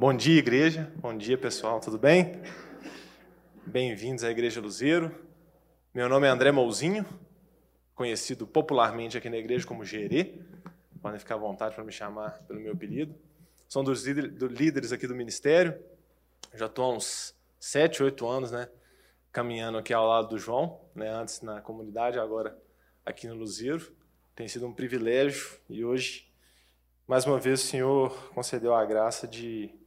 Bom dia, igreja. Bom dia, pessoal. Tudo bem? Bem-vindos à Igreja Luzeiro. Meu nome é André Mouzinho, conhecido popularmente aqui na igreja como Gerê. Podem ficar à vontade para me chamar pelo meu apelido. Sou um dos líderes aqui do ministério. Já estou há uns sete, oito anos, né? Caminhando aqui ao lado do João, né? Antes na comunidade, agora aqui no Luzeiro. Tem sido um privilégio e hoje, mais uma vez, o Senhor concedeu a graça de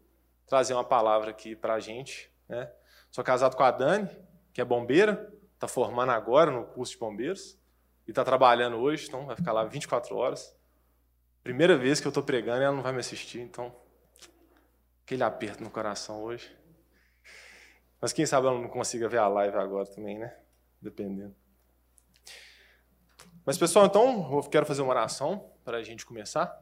trazer uma palavra aqui para a gente. Né? Sou casado com a Dani, que é bombeira, está formando agora no curso de bombeiros e está trabalhando hoje, então vai ficar lá 24 horas. Primeira vez que eu estou pregando e ela não vai me assistir, então aquele aperto no coração hoje. Mas quem sabe ela não consiga ver a live agora também, né? Dependendo. Mas pessoal, então eu quero fazer uma oração para a gente começar.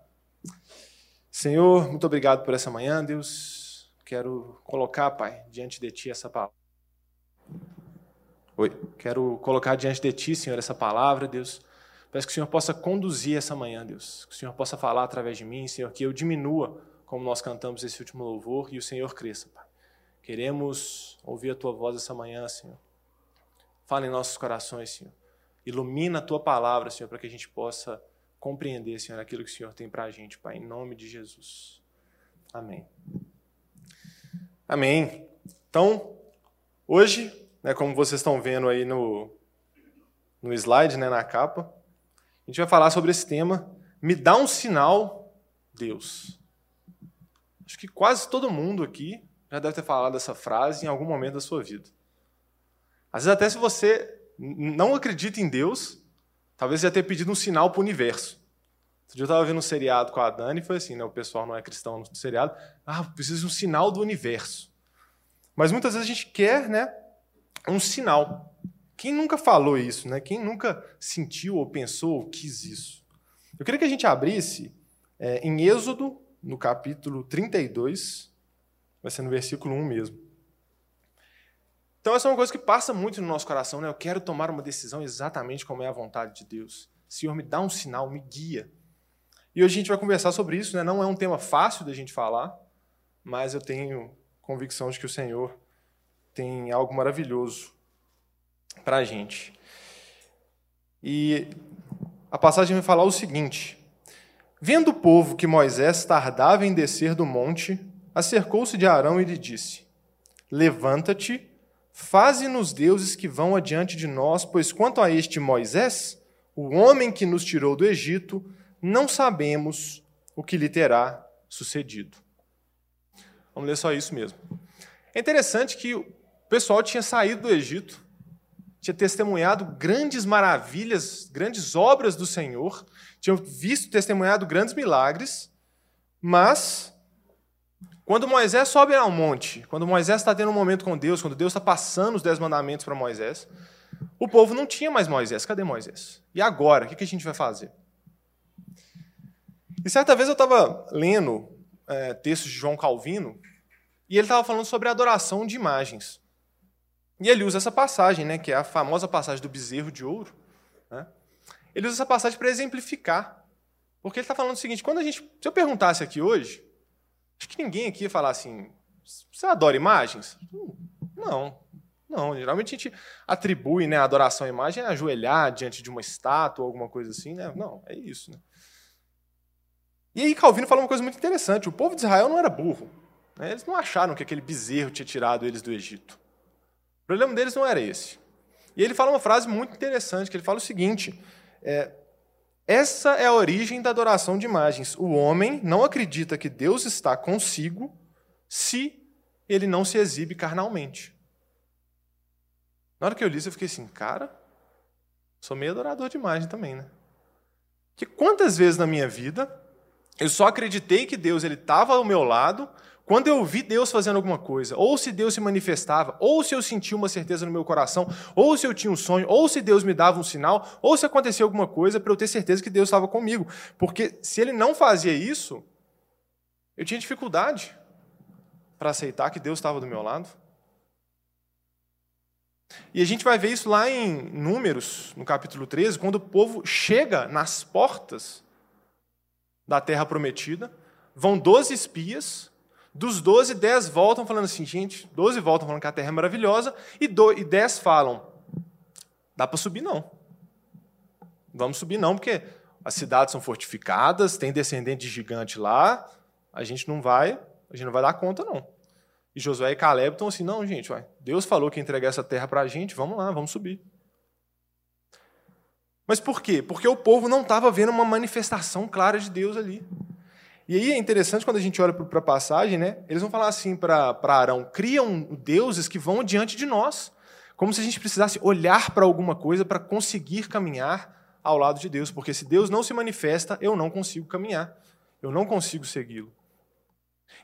Senhor, muito obrigado por essa manhã, Deus. Quero colocar, Pai, diante de Ti essa palavra. Oi. Quero colocar diante de Ti, Senhor, essa palavra, Deus. Peço que o Senhor possa conduzir essa manhã, Deus. Que o Senhor possa falar através de mim, Senhor, que eu diminua, como nós cantamos esse último louvor, e o Senhor cresça, Pai. Queremos ouvir a Tua voz essa manhã, Senhor. Fala em nossos corações, Senhor. Ilumina a Tua palavra, Senhor, para que a gente possa compreender, Senhor, aquilo que o Senhor tem para a gente, Pai, em nome de Jesus. Amém. Amém. Então, hoje, né, como vocês estão vendo aí no, no slide, né, na capa, a gente vai falar sobre esse tema. Me dá um sinal, Deus. Acho que quase todo mundo aqui já deve ter falado essa frase em algum momento da sua vida. Às vezes, até se você não acredita em Deus, talvez já tenha pedido um sinal para o universo. Outro dia eu estava vendo um seriado com a Dani e foi assim, né? O pessoal não é cristão no seriado. Ah, precisa de um sinal do universo. Mas muitas vezes a gente quer, né? Um sinal. Quem nunca falou isso, né? Quem nunca sentiu ou pensou ou quis isso? Eu queria que a gente abrisse é, em Êxodo, no capítulo 32, vai ser no versículo 1 mesmo. Então, essa é uma coisa que passa muito no nosso coração, né? Eu quero tomar uma decisão exatamente como é a vontade de Deus. Senhor, me dá um sinal, me guia. E hoje a gente vai conversar sobre isso, né? Não é um tema fácil da gente falar, mas eu tenho convicção de que o Senhor tem algo maravilhoso para a gente. E a passagem vai falar o seguinte: Vendo o povo que Moisés tardava em descer do monte, acercou-se de Arão e lhe disse: Levanta-te, faze-nos deuses que vão adiante de nós, pois quanto a este Moisés, o homem que nos tirou do Egito, não sabemos o que lhe terá sucedido. Vamos ler só isso mesmo. É interessante que o pessoal tinha saído do Egito, tinha testemunhado grandes maravilhas, grandes obras do Senhor, tinham visto, testemunhado grandes milagres, mas quando Moisés sobe ao monte, quando Moisés está tendo um momento com Deus, quando Deus está passando os dez mandamentos para Moisés, o povo não tinha mais Moisés. Cadê Moisés? E agora? O que a gente vai fazer? E certa vez eu estava lendo é, textos de João Calvino e ele estava falando sobre a adoração de imagens. E ele usa essa passagem, né, que é a famosa passagem do bezerro de ouro. Né? Ele usa essa passagem para exemplificar. Porque ele está falando o seguinte: quando a gente. Se eu perguntasse aqui hoje, acho que ninguém aqui ia falar assim. Você adora imagens? Não. Não, geralmente a gente atribui né, a adoração à imagem a ajoelhar diante de uma estátua ou alguma coisa assim. Né? Não, é isso. Né? E aí Calvino fala uma coisa muito interessante: o povo de Israel não era burro. Né? Eles não acharam que aquele bezerro tinha tirado eles do Egito. O problema deles não era esse. E ele fala uma frase muito interessante, que ele fala o seguinte: é, essa é a origem da adoração de imagens. O homem não acredita que Deus está consigo se ele não se exibe carnalmente. Na hora que eu li isso, eu fiquei assim, cara, sou meio adorador de imagem também, né? Que quantas vezes na minha vida eu só acreditei que Deus ele estava ao meu lado quando eu vi Deus fazendo alguma coisa, ou se Deus se manifestava, ou se eu sentia uma certeza no meu coração, ou se eu tinha um sonho, ou se Deus me dava um sinal, ou se acontecia alguma coisa para eu ter certeza que Deus estava comigo. Porque se ele não fazia isso, eu tinha dificuldade para aceitar que Deus estava do meu lado. E a gente vai ver isso lá em Números, no capítulo 13, quando o povo chega nas portas da terra prometida, vão 12 espias, Dos 12, 10 voltam falando assim, gente, 12 voltam falando que a terra é maravilhosa, e, do, e 10 falam, dá para subir não. Vamos subir não, porque as cidades são fortificadas, tem descendente de gigante lá, a gente não vai, a gente não vai dar conta não. E Josué e Caleb estão assim, não, gente, ué, Deus falou que ia entregar essa terra para a gente, vamos lá, vamos subir. Mas por quê? Porque o povo não estava vendo uma manifestação clara de Deus ali. E aí é interessante quando a gente olha para a passagem, né? Eles vão falar assim para Arão: criam deuses que vão diante de nós. Como se a gente precisasse olhar para alguma coisa para conseguir caminhar ao lado de Deus. Porque se Deus não se manifesta, eu não consigo caminhar. Eu não consigo segui-lo.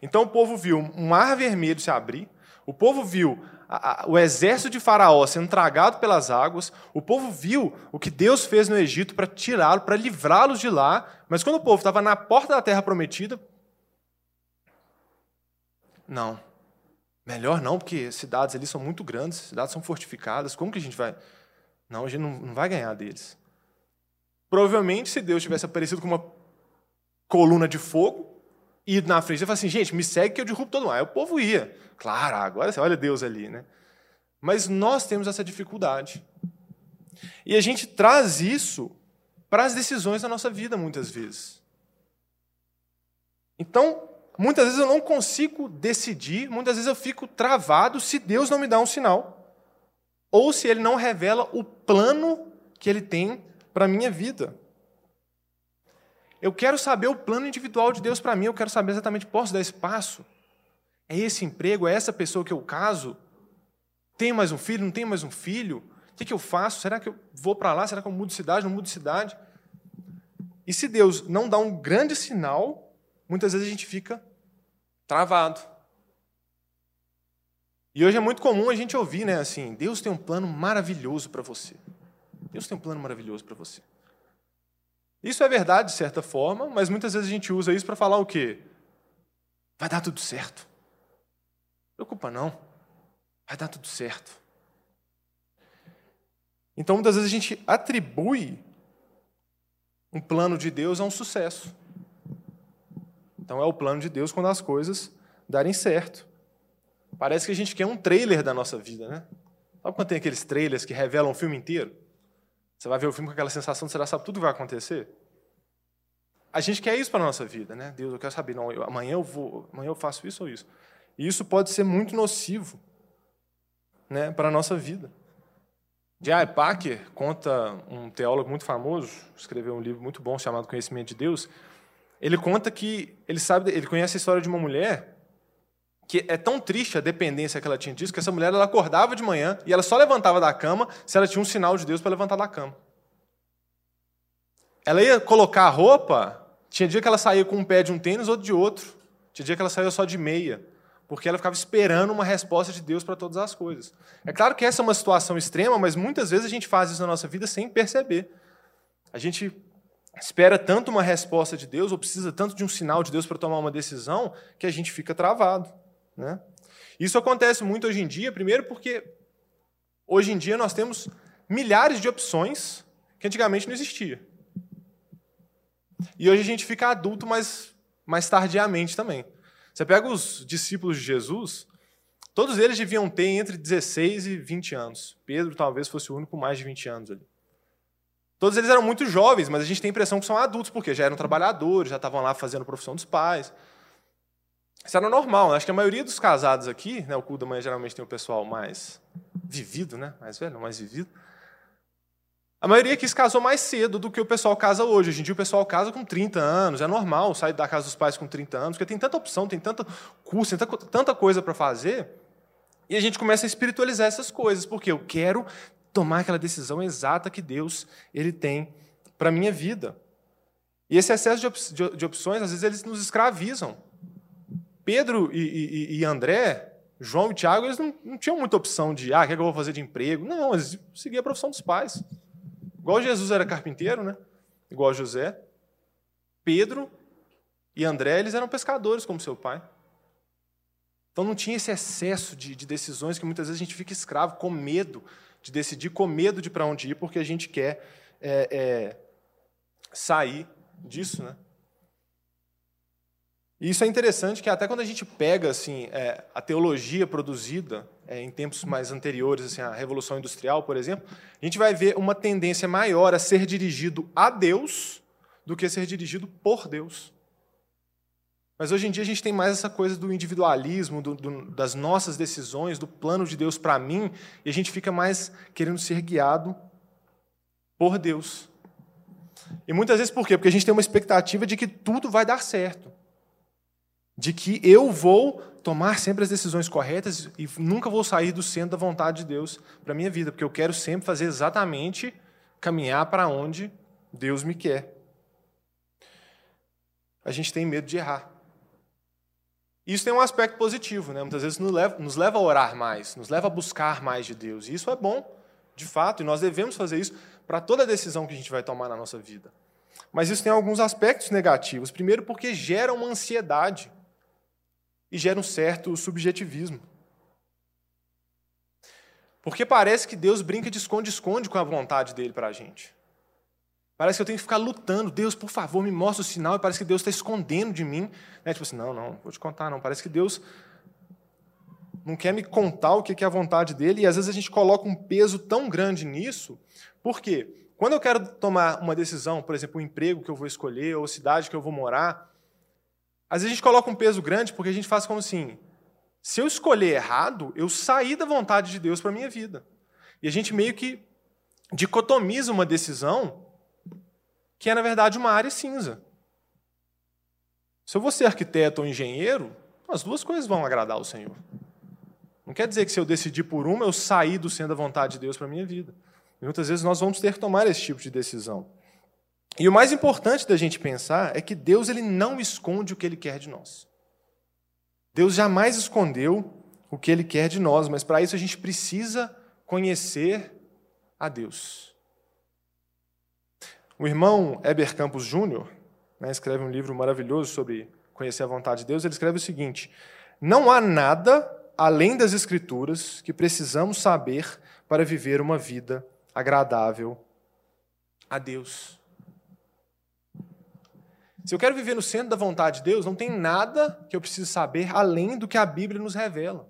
Então o povo viu um mar vermelho se abrir, o povo viu a, a, o exército de Faraó sendo tragado pelas águas, o povo viu o que Deus fez no Egito para tirá-lo, para livrá-los de lá, mas quando o povo estava na porta da terra prometida, não. Melhor não, porque cidades ali são muito grandes, cidades são fortificadas, como que a gente vai. Não, a gente não, não vai ganhar deles. Provavelmente, se Deus tivesse aparecido com uma coluna de fogo, e na frente, ele fala assim, gente, me segue que eu derrubo todo mundo. Aí o povo ia. Claro, agora você olha Deus ali, né? Mas nós temos essa dificuldade. E a gente traz isso para as decisões da nossa vida, muitas vezes. Então, muitas vezes eu não consigo decidir, muitas vezes eu fico travado se Deus não me dá um sinal, ou se Ele não revela o plano que Ele tem para a minha vida. Eu quero saber o plano individual de Deus para mim, eu quero saber exatamente, posso dar espaço? É esse emprego, é essa pessoa que eu caso? Tenho mais um filho, não tenho mais um filho? O que, que eu faço? Será que eu vou para lá? Será que eu mudo de cidade? Não mudo de cidade? E se Deus não dá um grande sinal, muitas vezes a gente fica travado. E hoje é muito comum a gente ouvir, né, assim, Deus tem um plano maravilhoso para você. Deus tem um plano maravilhoso para você. Isso é verdade, de certa forma, mas muitas vezes a gente usa isso para falar o quê? Vai dar tudo certo. Preocupa não. Vai dar tudo certo. Então, muitas vezes a gente atribui um plano de Deus a um sucesso. Então, é o plano de Deus quando as coisas darem certo. Parece que a gente quer um trailer da nossa vida, né? Sabe quando tem aqueles trailers que revelam o filme inteiro? Você vai ver o filme com aquela sensação de você já sabe tudo que vai acontecer. A gente quer isso para nossa vida, né? Deus, eu quero saber, não, eu, amanhã eu vou, amanhã eu faço isso ou isso. E isso pode ser muito nocivo, né, para a nossa vida. J.I. Packer conta, um teólogo muito famoso, escreveu um livro muito bom chamado Conhecimento de Deus. Ele conta que ele sabe, ele conhece a história de uma mulher que é tão triste a dependência que ela tinha disso, que essa mulher ela acordava de manhã e ela só levantava da cama se ela tinha um sinal de Deus para levantar da cama. Ela ia colocar a roupa, tinha dia que ela saía com um pé de um tênis, outro de outro. Tinha dia que ela saía só de meia, porque ela ficava esperando uma resposta de Deus para todas as coisas. É claro que essa é uma situação extrema, mas muitas vezes a gente faz isso na nossa vida sem perceber. A gente espera tanto uma resposta de Deus, ou precisa tanto de um sinal de Deus para tomar uma decisão, que a gente fica travado. Né? Isso acontece muito hoje em dia, primeiro porque hoje em dia nós temos milhares de opções que antigamente não existia. E hoje a gente fica adulto mais, mais tardiamente também. Você pega os discípulos de Jesus, todos eles deviam ter entre 16 e 20 anos. Pedro talvez fosse o único com mais de 20 anos ali. Todos eles eram muito jovens, mas a gente tem a impressão que são adultos, porque já eram trabalhadores, já estavam lá fazendo a profissão dos pais. Isso era normal. Né? Acho que a maioria dos casados aqui, né, o culto da manhã geralmente tem o pessoal mais vivido, né? mais velho, mais vivido. A maioria aqui se casou mais cedo do que o pessoal casa hoje. Hoje em dia o pessoal casa com 30 anos, é normal sair da casa dos pais com 30 anos, porque tem tanta opção, tem tanta curso, tem tanta coisa para fazer. E a gente começa a espiritualizar essas coisas, porque eu quero tomar aquela decisão exata que Deus ele tem para minha vida. E esse excesso de, op de opções, às vezes, eles nos escravizam. Pedro e, e, e André, João e Tiago, eles não, não, tinham muita opção de, ah, o que, é que eu vou fazer de emprego? Não, eles seguiam a profissão dos pais. Igual Jesus era carpinteiro, né? Igual José. Pedro e André, eles eram pescadores, como seu pai. Então não tinha esse excesso de, de decisões que muitas vezes a gente fica escravo, com medo de decidir, com medo de para onde ir, porque a gente quer é, é, sair disso, né? E isso é interessante que até quando a gente pega assim é, a teologia produzida é, em tempos mais anteriores, assim, a Revolução Industrial, por exemplo, a gente vai ver uma tendência maior a ser dirigido a Deus do que a ser dirigido por Deus. Mas hoje em dia a gente tem mais essa coisa do individualismo, do, do, das nossas decisões, do plano de Deus para mim, e a gente fica mais querendo ser guiado por Deus. E muitas vezes por quê? Porque a gente tem uma expectativa de que tudo vai dar certo. De que eu vou tomar sempre as decisões corretas e nunca vou sair do centro da vontade de Deus para minha vida, porque eu quero sempre fazer exatamente caminhar para onde Deus me quer. A gente tem medo de errar. Isso tem um aspecto positivo, né? muitas vezes nos leva, nos leva a orar mais, nos leva a buscar mais de Deus. E isso é bom, de fato, e nós devemos fazer isso para toda decisão que a gente vai tomar na nossa vida. Mas isso tem alguns aspectos negativos. Primeiro, porque gera uma ansiedade e gera um certo subjetivismo. Porque parece que Deus brinca de esconde-esconde com a vontade dele para a gente. Parece que eu tenho que ficar lutando. Deus, por favor, me mostra o sinal. E parece que Deus está escondendo de mim. Né? Tipo assim, não, não, vou te contar, não. Parece que Deus não quer me contar o que é a vontade dele. E às vezes a gente coloca um peso tão grande nisso. Por quê? Quando eu quero tomar uma decisão, por exemplo, o emprego que eu vou escolher, ou a cidade que eu vou morar, às vezes a gente coloca um peso grande porque a gente faz como assim: se eu escolher errado, eu saí da vontade de Deus para a minha vida. E a gente meio que dicotomiza uma decisão que é, na verdade, uma área cinza. Se eu vou ser arquiteto ou engenheiro, as duas coisas vão agradar o Senhor. Não quer dizer que se eu decidir por uma, eu saí do centro da vontade de Deus para a minha vida. E muitas vezes nós vamos ter que tomar esse tipo de decisão. E o mais importante da gente pensar é que Deus ele não esconde o que ele quer de nós. Deus jamais escondeu o que ele quer de nós, mas para isso a gente precisa conhecer a Deus. O irmão Eber Campos Júnior né, escreve um livro maravilhoso sobre conhecer a vontade de Deus. Ele escreve o seguinte: Não há nada além das Escrituras que precisamos saber para viver uma vida agradável a Deus. Se eu quero viver no centro da vontade de Deus, não tem nada que eu preciso saber além do que a Bíblia nos revela.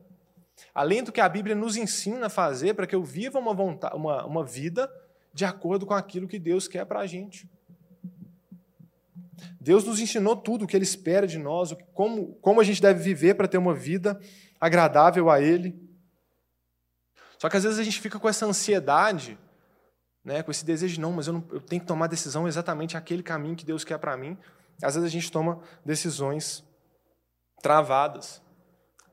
Além do que a Bíblia nos ensina a fazer para que eu viva uma, vontade, uma, uma vida de acordo com aquilo que Deus quer para a gente. Deus nos ensinou tudo o que Ele espera de nós, como, como a gente deve viver para ter uma vida agradável a Ele. Só que às vezes a gente fica com essa ansiedade, né, com esse desejo, de, não, mas eu, não, eu tenho que tomar decisão exatamente aquele caminho que Deus quer para mim. Às vezes a gente toma decisões travadas.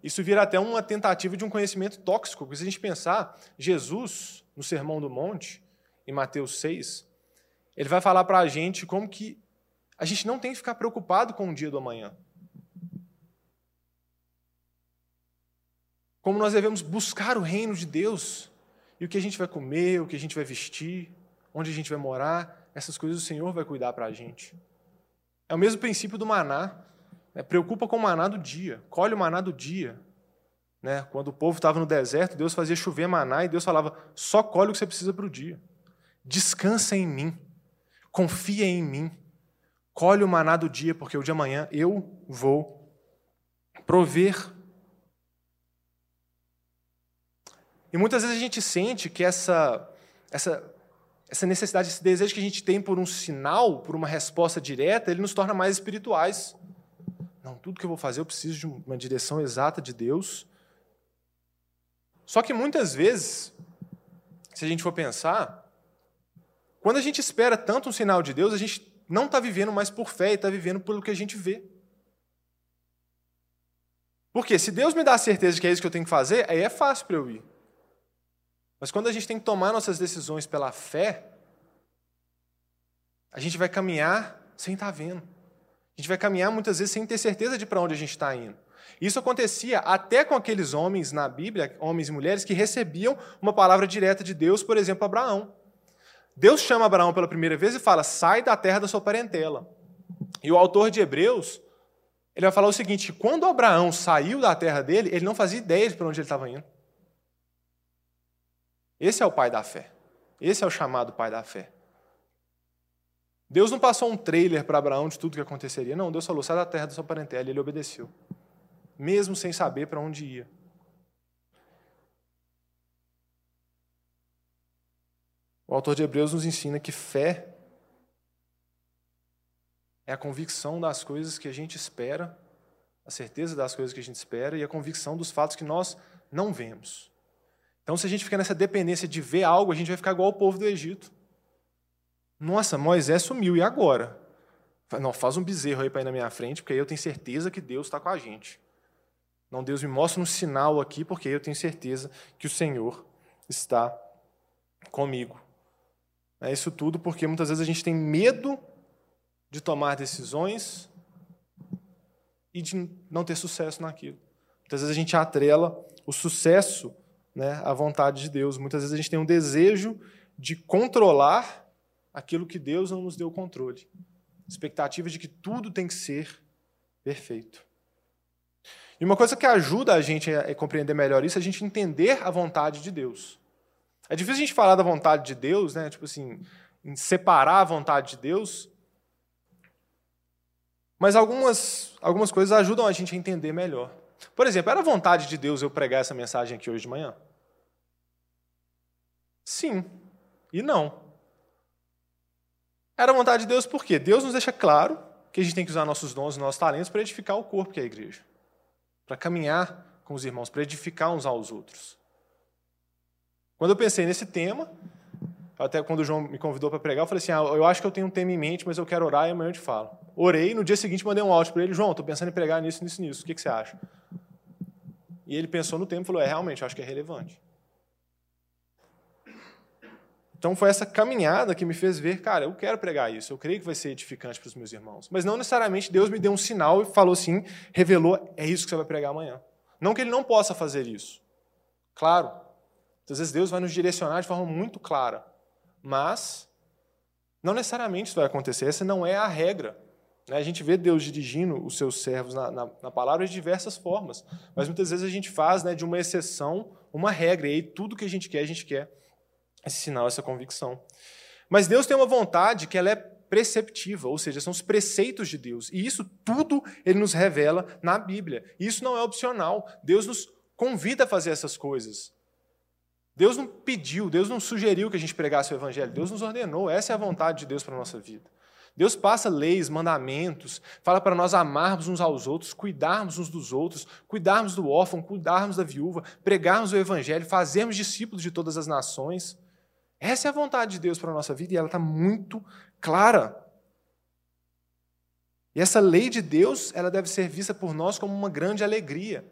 Isso vira até uma tentativa de um conhecimento tóxico, porque se a gente pensar, Jesus, no Sermão do Monte, em Mateus 6, ele vai falar para a gente como que a gente não tem que ficar preocupado com o dia do amanhã. Como nós devemos buscar o reino de Deus e o que a gente vai comer, o que a gente vai vestir, onde a gente vai morar, essas coisas o Senhor vai cuidar para a gente. É o mesmo princípio do maná. Né? Preocupa com o maná do dia, colhe o maná do dia. Né? Quando o povo estava no deserto, Deus fazia chover maná e Deus falava: só colhe o que você precisa para o dia. Descansa em mim. Confia em mim. Colhe o maná do dia, porque o de amanhã eu vou prover. E muitas vezes a gente sente que essa, essa, essa necessidade, esse desejo que a gente tem por um sinal, por uma resposta direta, ele nos torna mais espirituais. Não, tudo que eu vou fazer eu preciso de uma direção exata de Deus. Só que muitas vezes, se a gente for pensar, quando a gente espera tanto um sinal de Deus, a gente não está vivendo mais por fé e está vivendo pelo que a gente vê. Porque se Deus me dá a certeza de que é isso que eu tenho que fazer, aí é fácil para eu ir. Mas quando a gente tem que tomar nossas decisões pela fé, a gente vai caminhar sem estar tá vendo. A gente vai caminhar muitas vezes sem ter certeza de para onde a gente está indo. Isso acontecia até com aqueles homens na Bíblia, homens e mulheres, que recebiam uma palavra direta de Deus, por exemplo, Abraão. Deus chama Abraão pela primeira vez e fala: sai da terra da sua parentela. E o autor de Hebreus, ele vai falar o seguinte: quando Abraão saiu da terra dele, ele não fazia ideia de para onde ele estava indo. Esse é o pai da fé. Esse é o chamado pai da fé. Deus não passou um trailer para Abraão de tudo que aconteceria. Não, Deus falou: sai da terra da sua parentela. E ele obedeceu, mesmo sem saber para onde ia. O autor de Hebreus nos ensina que fé é a convicção das coisas que a gente espera, a certeza das coisas que a gente espera e a convicção dos fatos que nós não vemos. Então, se a gente fica nessa dependência de ver algo, a gente vai ficar igual o povo do Egito. Nossa, Moisés sumiu, e agora? Não, faz um bezerro aí para ir na minha frente, porque aí eu tenho certeza que Deus está com a gente. Não, Deus me mostra um sinal aqui, porque aí eu tenho certeza que o Senhor está comigo. É isso tudo porque muitas vezes a gente tem medo de tomar decisões e de não ter sucesso naquilo. Muitas vezes a gente atrela o sucesso né, à vontade de Deus. Muitas vezes a gente tem um desejo de controlar aquilo que Deus não nos deu controle. Expectativa de que tudo tem que ser perfeito. E uma coisa que ajuda a gente a compreender melhor isso é a gente entender a vontade de Deus. É difícil a gente falar da vontade de Deus, né? Tipo assim, separar a vontade de Deus. Mas algumas, algumas coisas ajudam a gente a entender melhor. Por exemplo, era vontade de Deus eu pregar essa mensagem aqui hoje de manhã? Sim e não. Era vontade de Deus por quê? Deus nos deixa claro que a gente tem que usar nossos dons e nossos talentos para edificar o corpo que é a igreja. Para caminhar com os irmãos, para edificar uns aos outros. Quando eu pensei nesse tema, até quando o João me convidou para pregar, eu falei assim: ah, eu acho que eu tenho um tema em mente, mas eu quero orar e amanhã eu te falo. Orei, no dia seguinte mandei um áudio para ele: João, estou pensando em pregar nisso, nisso, nisso. O que, que você acha? E ele pensou no tema e falou: é, realmente, eu acho que é relevante. Então foi essa caminhada que me fez ver, cara, eu quero pregar isso, eu creio que vai ser edificante para os meus irmãos. Mas não necessariamente Deus me deu um sinal e falou assim, revelou, é isso que você vai pregar amanhã. Não que ele não possa fazer isso. Claro, às vezes Deus vai nos direcionar de forma muito clara, mas não necessariamente isso vai acontecer, essa não é a regra. Né? A gente vê Deus dirigindo os seus servos na, na, na, palavra de diversas formas, mas muitas vezes a gente faz né, de uma exceção uma regra, e aí tudo que a gente quer, a gente quer esse sinal, essa convicção. Mas Deus tem uma vontade que ela é preceptiva, ou seja, são os preceitos de Deus. E isso tudo ele nos revela na Bíblia. E isso não é opcional. Deus nos convida a fazer essas coisas. Deus não pediu, Deus não sugeriu que a gente pregasse o Evangelho, Deus nos ordenou, essa é a vontade de Deus para a nossa vida. Deus passa leis, mandamentos, fala para nós amarmos uns aos outros, cuidarmos uns dos outros, cuidarmos do órfão, cuidarmos da viúva, pregarmos o Evangelho, fazermos discípulos de todas as nações. Essa é a vontade de Deus para a nossa vida e ela está muito clara. E essa lei de Deus, ela deve ser vista por nós como uma grande alegria.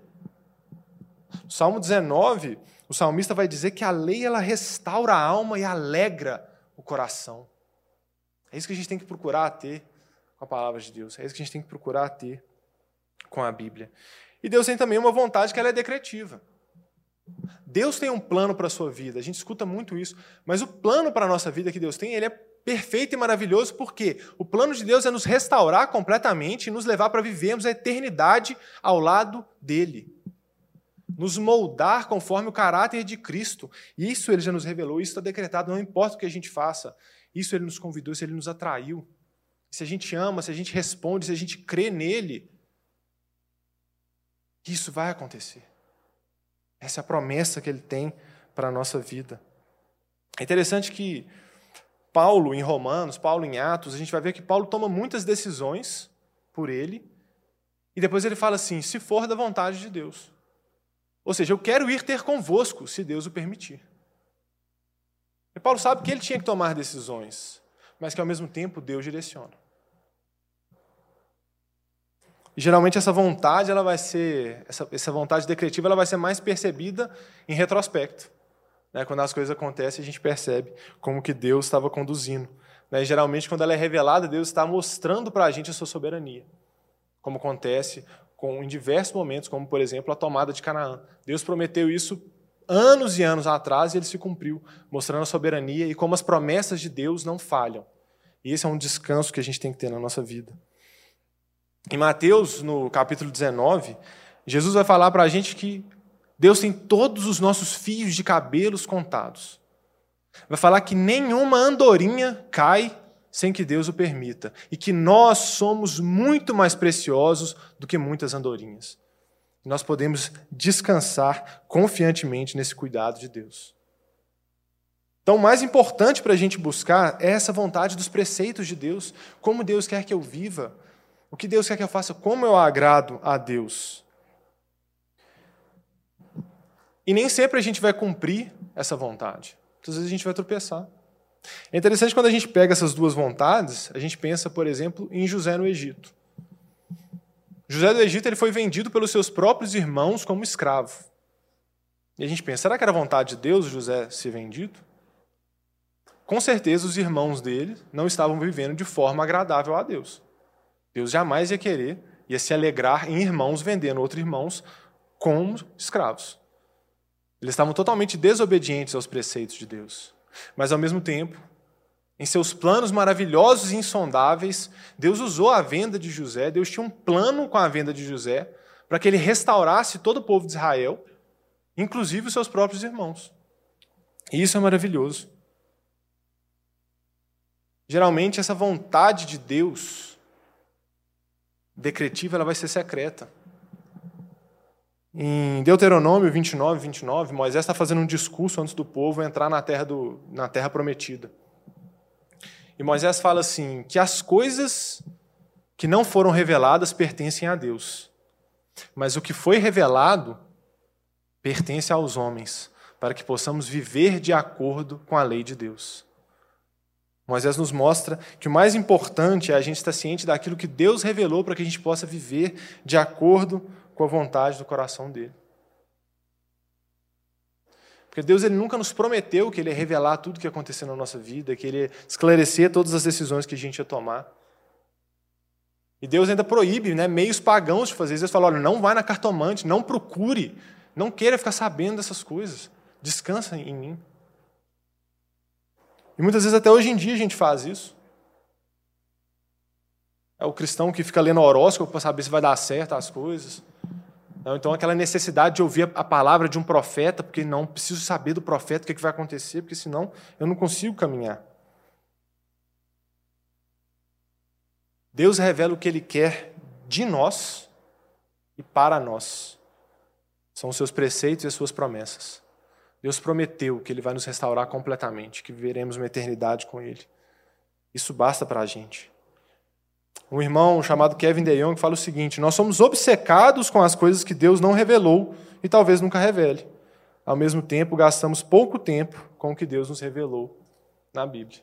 Salmo 19, o salmista vai dizer que a lei ela restaura a alma e alegra o coração. É isso que a gente tem que procurar ter com a palavra de Deus. É isso que a gente tem que procurar ter com a Bíblia. E Deus tem também uma vontade que ela é decretiva. Deus tem um plano para a sua vida. A gente escuta muito isso, mas o plano para a nossa vida que Deus tem, ele é perfeito e maravilhoso porque o plano de Deus é nos restaurar completamente e nos levar para vivermos a eternidade ao lado dele nos moldar conforme o caráter de Cristo. Isso ele já nos revelou, isso está decretado, não importa o que a gente faça. Isso ele nos convidou, isso ele nos atraiu. Se a gente ama, se a gente responde, se a gente crê nele, isso vai acontecer. Essa é a promessa que ele tem para a nossa vida. É interessante que Paulo, em Romanos, Paulo, em Atos, a gente vai ver que Paulo toma muitas decisões por ele, e depois ele fala assim: se for da vontade de Deus. Ou seja, eu quero ir ter convosco, se Deus o permitir. E Paulo sabe que ele tinha que tomar decisões, mas que ao mesmo tempo Deus direciona. Geralmente essa vontade, ela vai ser, essa, essa vontade decretiva, ela vai ser mais percebida em retrospecto. Né? Quando as coisas acontecem, a gente percebe como que Deus estava conduzindo. Né? Geralmente, quando ela é revelada, Deus está mostrando para a gente a sua soberania. Como acontece com, em diversos momentos, como por exemplo a tomada de Canaã. Deus prometeu isso anos e anos atrás e ele se cumpriu, mostrando a soberania e como as promessas de Deus não falham. E esse é um descanso que a gente tem que ter na nossa vida. Em Mateus, no capítulo 19, Jesus vai falar para a gente que Deus tem todos os nossos fios de cabelos contados. Vai falar que nenhuma andorinha cai sem que Deus o permita, e que nós somos muito mais preciosos do que muitas andorinhas. Nós podemos descansar confiantemente nesse cuidado de Deus. Então, o mais importante para a gente buscar é essa vontade dos preceitos de Deus, como Deus quer que eu viva, o que Deus quer que eu faça, como eu agrado a Deus. E nem sempre a gente vai cumprir essa vontade. Muitas vezes a gente vai tropeçar. É interessante quando a gente pega essas duas vontades, a gente pensa, por exemplo, em José no Egito. José do Egito ele foi vendido pelos seus próprios irmãos como escravo. E a gente pensa, será que era vontade de Deus José ser vendido? Com certeza os irmãos dele não estavam vivendo de forma agradável a Deus. Deus jamais ia querer, ia se alegrar em irmãos vendendo outros irmãos como escravos. Eles estavam totalmente desobedientes aos preceitos de Deus. Mas, ao mesmo tempo, em seus planos maravilhosos e insondáveis, Deus usou a venda de José, Deus tinha um plano com a venda de José, para que ele restaurasse todo o povo de Israel, inclusive os seus próprios irmãos. E isso é maravilhoso. Geralmente, essa vontade de Deus decretiva ela vai ser secreta. Em Deuteronômio 29, 29, Moisés está fazendo um discurso antes do povo entrar na terra, do, na terra prometida. E Moisés fala assim: que as coisas que não foram reveladas pertencem a Deus, mas o que foi revelado pertence aos homens, para que possamos viver de acordo com a lei de Deus. Moisés nos mostra que o mais importante é a gente estar ciente daquilo que Deus revelou para que a gente possa viver de acordo com a vontade do coração dele. Porque Deus ele nunca nos prometeu que ele ia revelar tudo o que ia acontecer na nossa vida, que ele ia esclarecer todas as decisões que a gente ia tomar. E Deus ainda proíbe né, meios pagãos de fazer isso. Deus fala: olha, não vai na cartomante, não procure, não queira ficar sabendo dessas coisas. Descansa em mim. E muitas vezes, até hoje em dia, a gente faz isso. É o cristão que fica lendo horóscopo para saber se vai dar certo as coisas. Então, aquela necessidade de ouvir a palavra de um profeta, porque não preciso saber do profeta o que vai acontecer, porque senão eu não consigo caminhar. Deus revela o que Ele quer de nós e para nós. São os seus preceitos e as suas promessas. Deus prometeu que Ele vai nos restaurar completamente, que viveremos uma eternidade com Ele. Isso basta para a gente um irmão chamado Kevin DeYoung fala o seguinte: Nós somos obcecados com as coisas que Deus não revelou e talvez nunca revele. Ao mesmo tempo, gastamos pouco tempo com o que Deus nos revelou na Bíblia.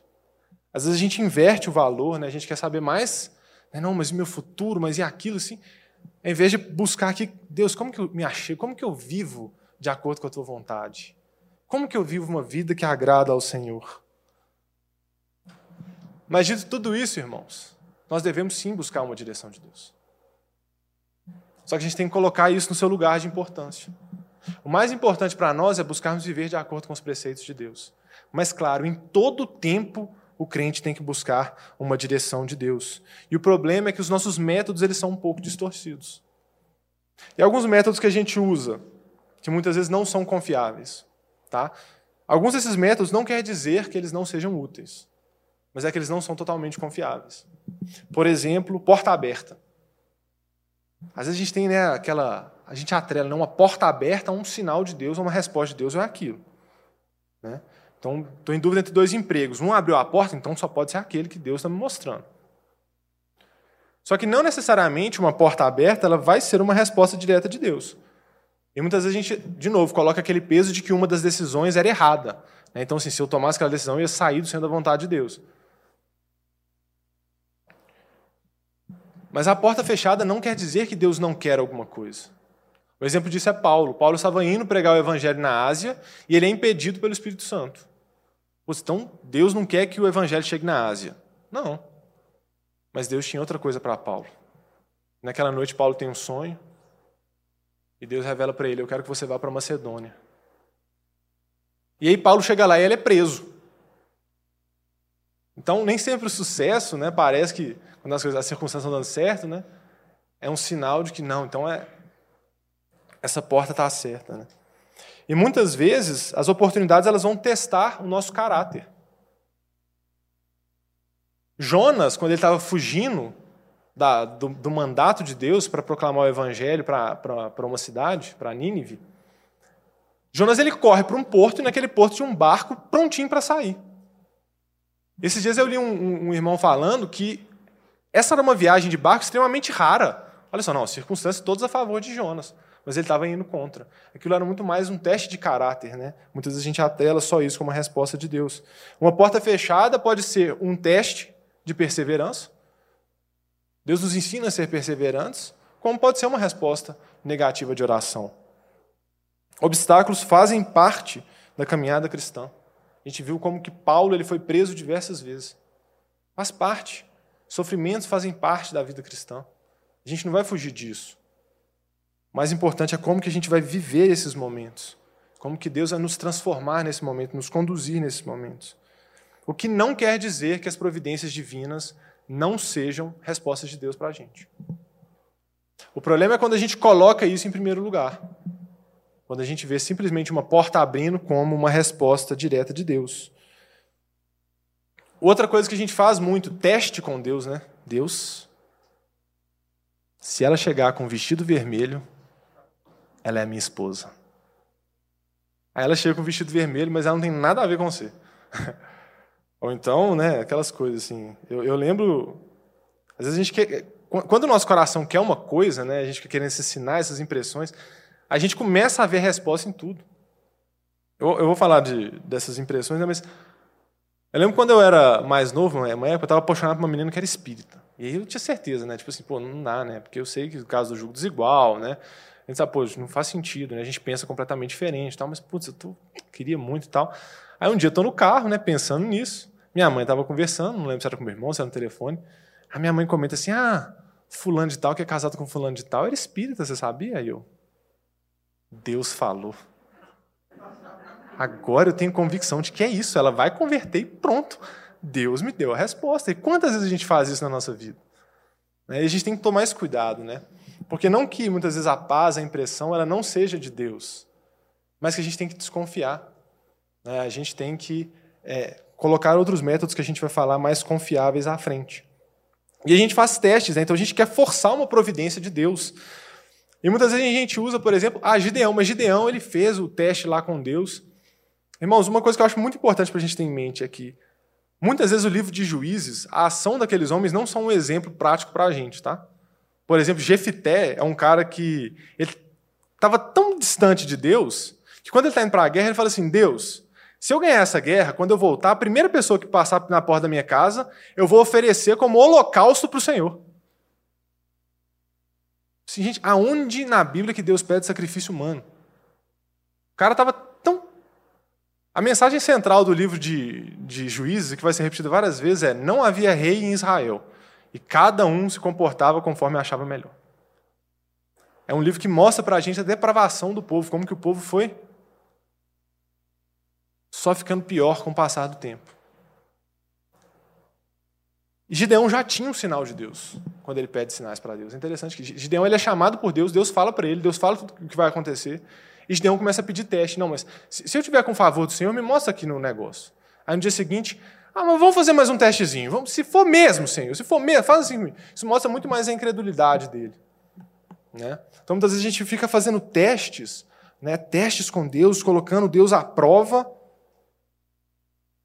Às vezes a gente inverte o valor, né? a gente quer saber mais, né? não, mas e meu futuro, mas e aquilo, assim. Em vez de buscar aqui, Deus, como que eu me achei? Como que eu vivo de acordo com a tua vontade? Como que eu vivo uma vida que agrada ao Senhor? Mas dito tudo isso, irmãos, nós devemos sim buscar uma direção de Deus. Só que a gente tem que colocar isso no seu lugar de importância. O mais importante para nós é buscarmos viver de acordo com os preceitos de Deus. Mas, claro, em todo tempo o crente tem que buscar uma direção de Deus. E o problema é que os nossos métodos eles são um pouco distorcidos. E alguns métodos que a gente usa, que muitas vezes não são confiáveis. Tá? Alguns desses métodos não quer dizer que eles não sejam úteis, mas é que eles não são totalmente confiáveis. Por exemplo, porta aberta. Às vezes a gente tem né, aquela. A gente atrela né, uma porta aberta a um sinal de Deus, ou uma resposta de Deus, ou é aquilo. Né? Então, estou em dúvida entre dois empregos. Um abriu a porta, então só pode ser aquele que Deus está me mostrando. Só que não necessariamente uma porta aberta ela vai ser uma resposta direta de Deus. E muitas vezes a gente, de novo, coloca aquele peso de que uma das decisões era errada. Né? Então, assim, se eu tomasse aquela decisão, eu ia sair do centro da vontade de Deus. Mas a porta fechada não quer dizer que Deus não quer alguma coisa. O exemplo disso é Paulo. Paulo estava indo pregar o evangelho na Ásia e ele é impedido pelo Espírito Santo. Então, Deus não quer que o evangelho chegue na Ásia. Não. Mas Deus tinha outra coisa para Paulo. Naquela noite, Paulo tem um sonho e Deus revela para ele: Eu quero que você vá para Macedônia. E aí, Paulo chega lá e ele é preso. Então, nem sempre o sucesso, né, parece que quando as, coisas, as circunstâncias estão dando certo, né, é um sinal de que não, então é essa porta está certa. Né? E muitas vezes as oportunidades elas vão testar o nosso caráter. Jonas, quando ele estava fugindo da, do, do, mandato de Deus para proclamar o evangelho para uma cidade, para Nínive, Jonas ele corre para um porto e naquele porto tinha um barco prontinho para sair. Esses dias eu li um, um, irmão falando que essa era uma viagem de barco extremamente rara. Olha só, não, circunstâncias todas a favor de Jonas, mas ele estava indo contra. Aquilo era muito mais um teste de caráter, né? Muitas vezes a gente atela só isso como uma resposta de Deus. Uma porta fechada pode ser um teste de perseverança. Deus nos ensina a ser perseverantes, como pode ser uma resposta negativa de oração. Obstáculos fazem parte da caminhada cristã. A gente viu como que Paulo ele foi preso diversas vezes. Faz parte. Sofrimentos fazem parte da vida cristã. A gente não vai fugir disso. O mais importante é como que a gente vai viver esses momentos. Como que Deus vai nos transformar nesse momento, nos conduzir nesses momentos. O que não quer dizer que as providências divinas não sejam respostas de Deus para a gente. O problema é quando a gente coloca isso em primeiro lugar. Quando a gente vê simplesmente uma porta abrindo como uma resposta direta de Deus. Outra coisa que a gente faz muito, teste com Deus, né? Deus, se ela chegar com um vestido vermelho, ela é minha esposa. Aí ela chega com vestido vermelho, mas ela não tem nada a ver com você. Ou então, né, aquelas coisas assim. Eu, eu lembro, às vezes a gente quer, quando o nosso coração quer uma coisa, né, a gente quer esses sinais, essas impressões, a gente começa a ver resposta em tudo. Eu, eu vou falar de, dessas impressões, né, mas eu lembro quando eu era mais novo, uma época, eu estava apaixonado por uma menina que era espírita. E aí eu tinha certeza, né? Tipo assim, pô, não dá, né? Porque eu sei que o caso do jogo desigual, né? A gente sabe, pô, não faz sentido, né? A gente pensa completamente diferente, tal, mas, putz, eu tô, queria muito e tal. Aí um dia eu tô no carro, né, pensando nisso. Minha mãe estava conversando, não lembro se era com meu irmão, se era no telefone. A minha mãe comenta assim: ah, fulano de tal, que é casado com fulano de tal, era espírita, você sabia? Aí eu, Deus falou. Agora eu tenho convicção de que é isso, ela vai converter e pronto. Deus me deu a resposta. E quantas vezes a gente faz isso na nossa vida? E a gente tem que tomar esse cuidado, né? Porque não que muitas vezes a paz, a impressão, ela não seja de Deus, mas que a gente tem que desconfiar. Né? A gente tem que é, colocar outros métodos que a gente vai falar mais confiáveis à frente. E a gente faz testes, né? então a gente quer forçar uma providência de Deus. E muitas vezes a gente usa, por exemplo, a Gideão, mas Gideão ele fez o teste lá com Deus. Irmãos, uma coisa que eu acho muito importante para a gente ter em mente é que muitas vezes o livro de Juízes, a ação daqueles homens não são um exemplo prático para a gente, tá? Por exemplo, Jefité é um cara que ele estava tão distante de Deus que quando ele está indo para a guerra ele fala assim: Deus, se eu ganhar essa guerra, quando eu voltar, a primeira pessoa que passar na porta da minha casa, eu vou oferecer como holocausto para o Senhor. Assim, gente, aonde na Bíblia que Deus pede sacrifício humano? O cara estava tão. A mensagem central do livro de, de Juízes, que vai ser repetida várias vezes, é: não havia rei em Israel, e cada um se comportava conforme achava melhor. É um livro que mostra para a gente a depravação do povo, como que o povo foi só ficando pior com o passar do tempo. E Gideão já tinha um sinal de Deus quando ele pede sinais para Deus. É interessante que Gideão ele é chamado por Deus, Deus fala para ele, Deus fala tudo o que vai acontecer. E Gideão começa a pedir teste. Não, mas se eu tiver com favor do Senhor, me mostra aqui no negócio. Aí no dia seguinte, ah, mas vamos fazer mais um testezinho. Vamos, se for mesmo, Senhor, se for mesmo, faz assim. Isso mostra muito mais a incredulidade dele. Né? Então muitas vezes a gente fica fazendo testes, né? testes com Deus, colocando Deus à prova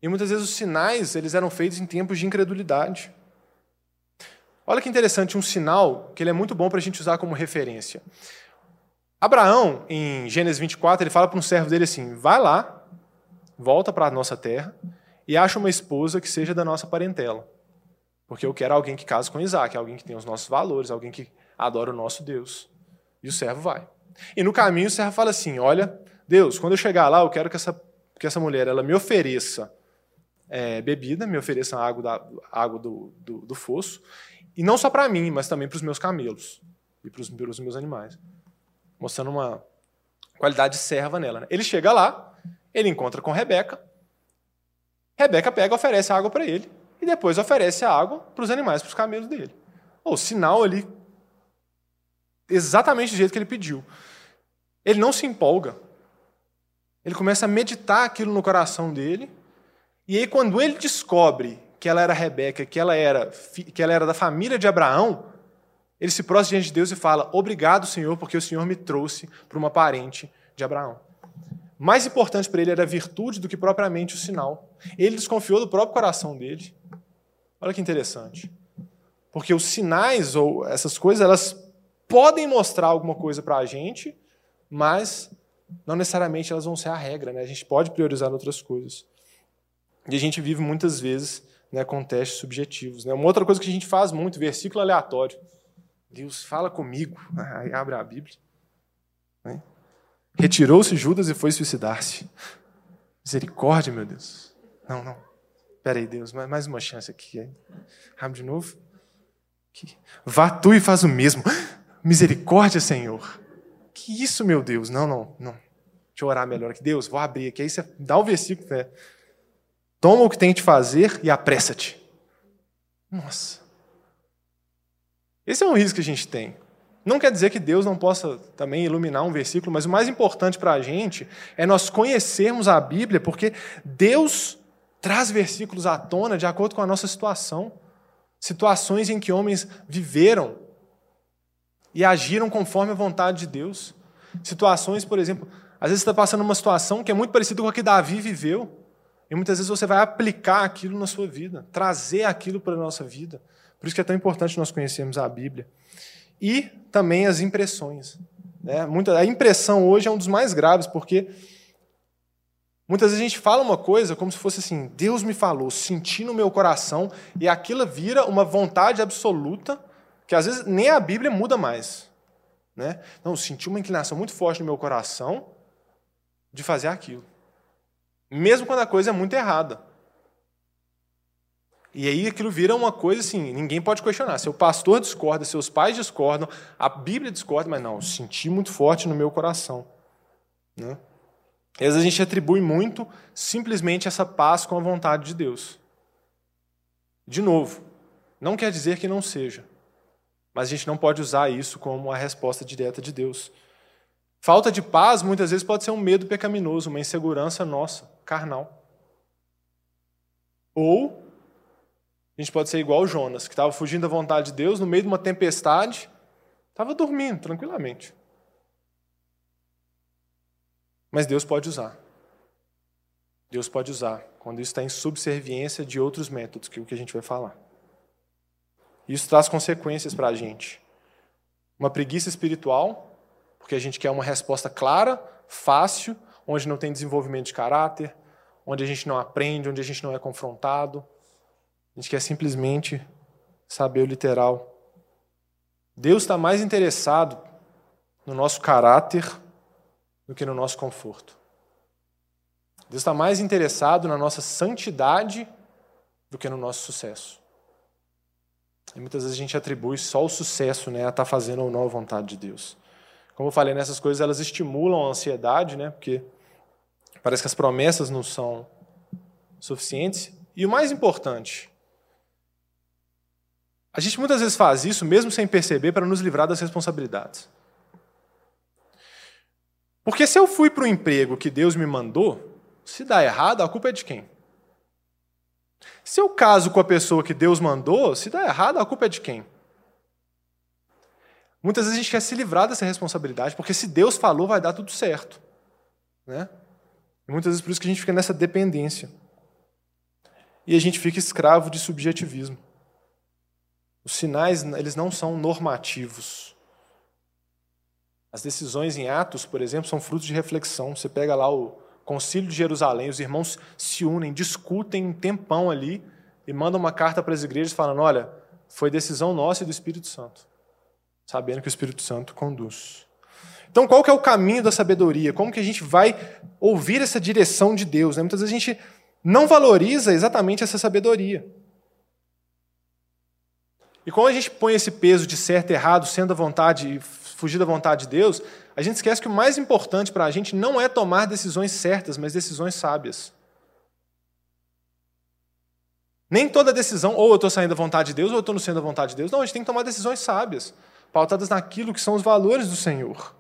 e muitas vezes os sinais eles eram feitos em tempos de incredulidade. Olha que interessante, um sinal que ele é muito bom para a gente usar como referência. Abraão, em Gênesis 24, ele fala para um servo dele assim: vai lá, volta para a nossa terra e acha uma esposa que seja da nossa parentela. Porque eu quero alguém que case com Isaac, alguém que tem os nossos valores, alguém que adora o nosso Deus. E o servo vai. E no caminho o servo fala assim: olha, Deus, quando eu chegar lá, eu quero que essa, que essa mulher ela me ofereça é, bebida, me ofereçam água, da, água do, do, do fosso, e não só para mim, mas também para os meus camelos e para os meus animais, mostrando uma qualidade de serva nela. Né? Ele chega lá, ele encontra com Rebeca, Rebeca pega e oferece água para ele, e depois oferece a água para os animais, para os camelos dele. O sinal ali, exatamente do jeito que ele pediu. Ele não se empolga. Ele começa a meditar aquilo no coração dele, e aí, quando ele descobre que ela era Rebeca, que ela era, que ela era da família de Abraão, ele se prostra diante de Deus e fala: Obrigado, Senhor, porque o Senhor me trouxe para uma parente de Abraão. Mais importante para ele era a virtude do que propriamente o sinal. Ele desconfiou do próprio coração dele. Olha que interessante. Porque os sinais ou essas coisas, elas podem mostrar alguma coisa para a gente, mas não necessariamente elas vão ser a regra. Né? A gente pode priorizar outras coisas. E a gente vive muitas vezes né, com testes subjetivos. Né? Uma outra coisa que a gente faz muito, versículo aleatório. Deus fala comigo. Aí abre a Bíblia. Né? Retirou-se Judas e foi suicidar-se. Misericórdia, meu Deus. Não, não. Espera aí, Deus, mais uma chance aqui. Abre de novo. Aqui. Vá tu e faz o mesmo. Misericórdia, Senhor. Que isso, meu Deus? Não, não, não. Deixa eu orar melhor aqui. Deus, vou abrir aqui. Aí você dá o versículo. Né? Toma o que tem que fazer e apressa-te. Nossa. Esse é um risco que a gente tem. Não quer dizer que Deus não possa também iluminar um versículo, mas o mais importante para a gente é nós conhecermos a Bíblia, porque Deus traz versículos à tona de acordo com a nossa situação. Situações em que homens viveram e agiram conforme a vontade de Deus. Situações, por exemplo, às vezes você está passando uma situação que é muito parecida com a que Davi viveu, e muitas vezes você vai aplicar aquilo na sua vida, trazer aquilo para a nossa vida. Por isso que é tão importante nós conhecermos a Bíblia e também as impressões. Né? Muita, a impressão hoje é um dos mais graves, porque muitas vezes a gente fala uma coisa como se fosse assim: Deus me falou, senti no meu coração, e aquilo vira uma vontade absoluta, que às vezes nem a Bíblia muda mais. Né? Não, senti uma inclinação muito forte no meu coração de fazer aquilo. Mesmo quando a coisa é muito errada. E aí aquilo vira uma coisa assim, ninguém pode questionar. Seu pastor discorda, seus pais discordam, a Bíblia discorda, mas não, senti muito forte no meu coração. Né? E às vezes a gente atribui muito simplesmente essa paz com a vontade de Deus. De novo, não quer dizer que não seja, mas a gente não pode usar isso como a resposta direta de Deus. Falta de paz muitas vezes pode ser um medo pecaminoso, uma insegurança nossa, carnal. Ou a gente pode ser igual Jonas, que estava fugindo da vontade de Deus no meio de uma tempestade, estava dormindo tranquilamente. Mas Deus pode usar. Deus pode usar quando isso está em subserviência de outros métodos, que é o que a gente vai falar. Isso traz consequências para a gente. Uma preguiça espiritual, porque a gente quer uma resposta clara, fácil, onde não tem desenvolvimento de caráter, onde a gente não aprende, onde a gente não é confrontado, a gente quer simplesmente saber o literal. Deus está mais interessado no nosso caráter do que no nosso conforto. Deus está mais interessado na nossa santidade do que no nosso sucesso. E muitas vezes a gente atribui só o sucesso né, a estar tá fazendo ou não a vontade de Deus. Como eu falei, nessas coisas elas estimulam a ansiedade, né, porque parece que as promessas não são suficientes. E o mais importante, a gente muitas vezes faz isso, mesmo sem perceber, para nos livrar das responsabilidades. Porque se eu fui para o emprego que Deus me mandou, se dá errado, a culpa é de quem? Se eu caso com a pessoa que Deus mandou, se dá errado, a culpa é de quem? Muitas vezes a gente quer se livrar dessa responsabilidade, porque se Deus falou, vai dar tudo certo. Né? E muitas vezes por isso que a gente fica nessa dependência. E a gente fica escravo de subjetivismo. Os sinais, eles não são normativos. As decisões em Atos, por exemplo, são frutos de reflexão. Você pega lá o Concílio de Jerusalém, os irmãos se unem, discutem um tempão ali e mandam uma carta para as igrejas falando: olha, foi decisão nossa e do Espírito Santo, sabendo que o Espírito Santo conduz. Então, qual que é o caminho da sabedoria? Como que a gente vai ouvir essa direção de Deus? Né? Muitas vezes a gente não valoriza exatamente essa sabedoria. E quando a gente põe esse peso de certo e errado, sendo a vontade, fugir da vontade de Deus, a gente esquece que o mais importante para a gente não é tomar decisões certas, mas decisões sábias. Nem toda decisão, ou eu estou saindo da vontade de Deus, ou eu estou no centro da vontade de Deus. Não, a gente tem que tomar decisões sábias, pautadas naquilo que são os valores do Senhor.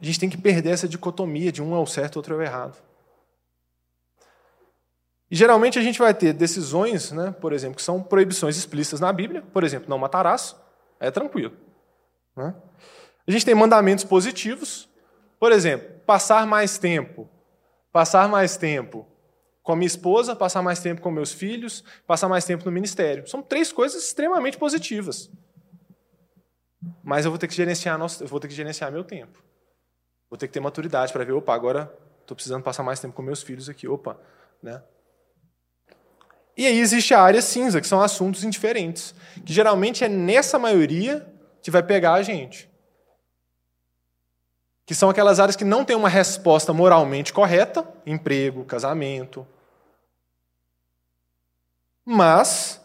A gente tem que perder essa dicotomia de um é o certo outro é o errado. E geralmente a gente vai ter decisões, né, por exemplo, que são proibições explícitas na Bíblia, por exemplo, não matarás, é tranquilo. Né? A gente tem mandamentos positivos, por exemplo, passar mais tempo, passar mais tempo com a minha esposa, passar mais tempo com meus filhos, passar mais tempo no ministério. São três coisas extremamente positivas. Mas eu vou ter que gerenciar, nosso, eu vou ter que gerenciar meu tempo. Vou ter que ter maturidade para ver, opa, agora estou precisando passar mais tempo com meus filhos aqui, opa, né? E aí existe a área cinza, que são assuntos indiferentes, que geralmente é nessa maioria que vai pegar a gente. Que são aquelas áreas que não têm uma resposta moralmente correta, emprego, casamento, mas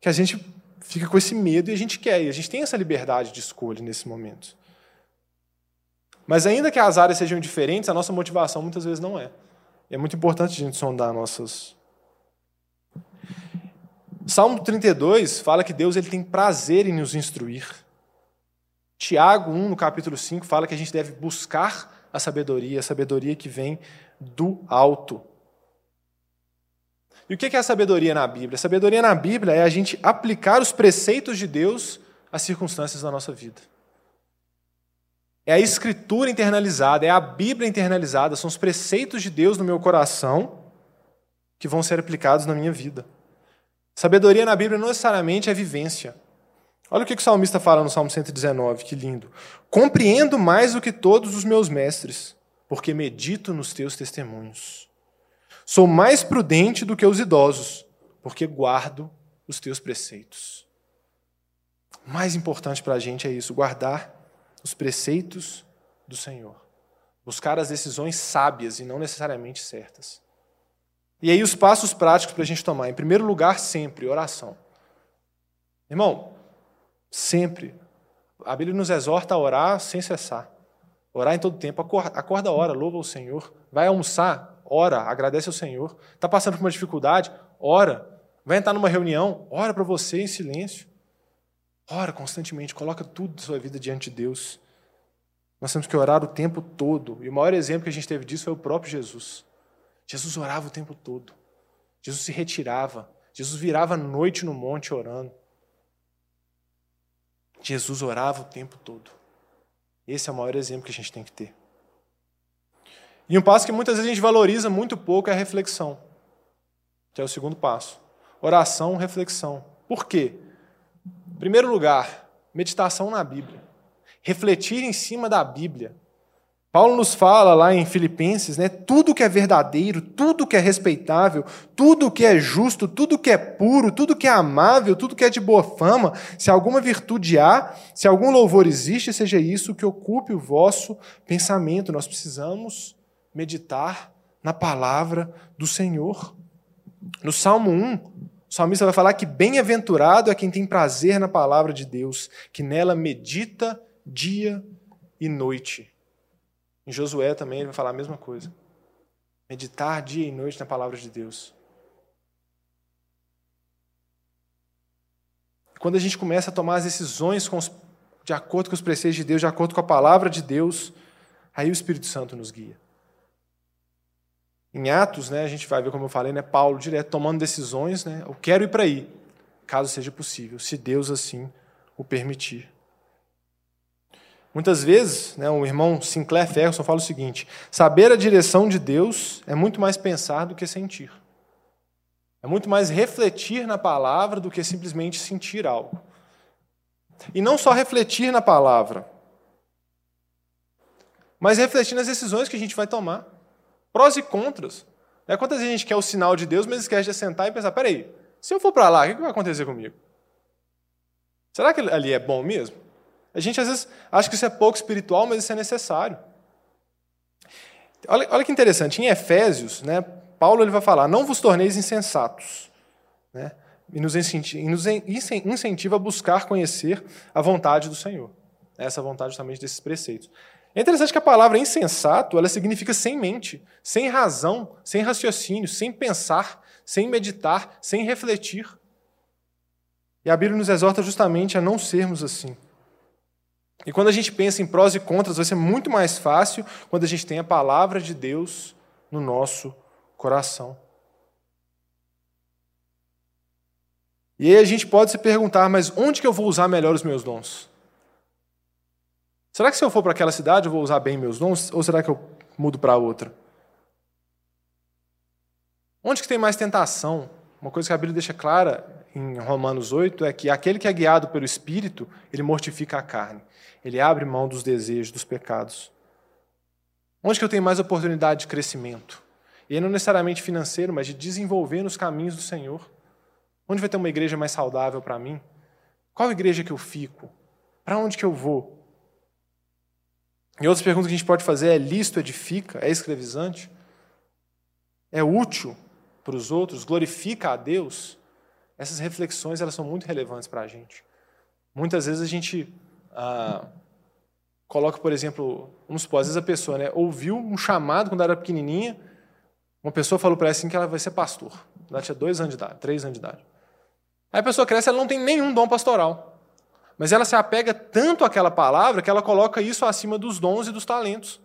que a gente fica com esse medo e a gente quer, e a gente tem essa liberdade de escolha nesse momento. Mas ainda que as áreas sejam diferentes, a nossa motivação muitas vezes não é. E é muito importante a gente sondar nossas Salmo 32 fala que Deus ele tem prazer em nos instruir. Tiago 1, no capítulo 5, fala que a gente deve buscar a sabedoria, a sabedoria que vem do alto. E o que é a sabedoria na Bíblia? A sabedoria na Bíblia é a gente aplicar os preceitos de Deus às circunstâncias da nossa vida. É a escritura internalizada, é a Bíblia internalizada, são os preceitos de Deus no meu coração que vão ser aplicados na minha vida. Sabedoria na Bíblia não necessariamente é vivência. Olha o que o salmista fala no Salmo 119, que lindo. Compreendo mais do que todos os meus mestres, porque medito nos teus testemunhos. Sou mais prudente do que os idosos, porque guardo os teus preceitos. O mais importante para a gente é isso, guardar os preceitos do Senhor. Buscar as decisões sábias e não necessariamente certas. E aí os passos práticos para a gente tomar. Em primeiro lugar, sempre, oração. Irmão, sempre. A Bíblia nos exorta a orar sem cessar. Orar em todo tempo. Acorda, acorda a hora, louva o Senhor. Vai almoçar, ora, agradece ao Senhor. Está passando por uma dificuldade, ora. Vai entrar numa reunião, ora para você em silêncio. Ora constantemente, coloca tudo da sua vida diante de Deus. Nós temos que orar o tempo todo. E o maior exemplo que a gente teve disso foi o próprio Jesus. Jesus orava o tempo todo. Jesus se retirava. Jesus virava a noite no monte orando. Jesus orava o tempo todo. Esse é o maior exemplo que a gente tem que ter. E um passo que muitas vezes a gente valoriza muito pouco é a reflexão, que é o segundo passo. Oração, reflexão. Por quê? Primeiro lugar, meditação na Bíblia. Refletir em cima da Bíblia. Paulo nos fala lá em Filipenses, né, tudo que é verdadeiro, tudo que é respeitável, tudo que é justo, tudo que é puro, tudo que é amável, tudo que é de boa fama, se alguma virtude há, se algum louvor existe, seja isso que ocupe o vosso pensamento. Nós precisamos meditar na palavra do Senhor. No Salmo 1, o salmista vai falar que bem-aventurado é quem tem prazer na palavra de Deus, que nela medita dia e noite. Em Josué também ele vai falar a mesma coisa. Meditar dia e noite na palavra de Deus. Quando a gente começa a tomar as decisões os, de acordo com os preceitos de Deus, de acordo com a palavra de Deus, aí o Espírito Santo nos guia. Em Atos, né, a gente vai ver, como eu falei, né, Paulo direto tomando decisões, né, eu quero ir para aí, caso seja possível, se Deus assim o permitir. Muitas vezes, né, o irmão Sinclair Ferguson fala o seguinte: saber a direção de Deus é muito mais pensar do que sentir. É muito mais refletir na palavra do que simplesmente sentir algo. E não só refletir na palavra, mas refletir nas decisões que a gente vai tomar. Prós e contras. É quantas vezes a gente quer o sinal de Deus, mas esquece de sentar e pensar: peraí, se eu for para lá, o que vai acontecer comigo? Será que ali é bom mesmo? A gente às vezes acha que isso é pouco espiritual, mas isso é necessário. Olha, olha que interessante, em Efésios, né, Paulo ele vai falar: não vos torneis insensatos. Né, e nos incentiva a buscar conhecer a vontade do Senhor. Essa vontade justamente desses preceitos. É interessante que a palavra insensato ela significa sem mente, sem razão, sem raciocínio, sem pensar, sem meditar, sem refletir. E a Bíblia nos exorta justamente a não sermos assim. E quando a gente pensa em prós e contras, vai ser muito mais fácil quando a gente tem a palavra de Deus no nosso coração. E aí a gente pode se perguntar, mas onde que eu vou usar melhor os meus dons? Será que se eu for para aquela cidade eu vou usar bem meus dons ou será que eu mudo para outra? Onde que tem mais tentação? Uma coisa que a Bíblia deixa clara em Romanos 8 é que aquele que é guiado pelo Espírito, ele mortifica a carne. Ele abre mão dos desejos, dos pecados. Onde que eu tenho mais oportunidade de crescimento? E não necessariamente financeiro, mas de desenvolver nos caminhos do Senhor. Onde vai ter uma igreja mais saudável para mim? Qual igreja que eu fico? Para onde que eu vou? E outras perguntas que a gente pode fazer é listo, edifica, é escravizante? É útil para os outros? Glorifica a Deus? Essas reflexões elas são muito relevantes para a gente. Muitas vezes a gente ah, coloca, por exemplo, vamos supor, às vezes a pessoa né, ouviu um chamado quando era pequenininha, uma pessoa falou para ela assim que ela vai ser pastor. Ela tinha dois anos de idade, três anos de idade. Aí a pessoa cresce, ela não tem nenhum dom pastoral. Mas ela se apega tanto àquela palavra que ela coloca isso acima dos dons e dos talentos,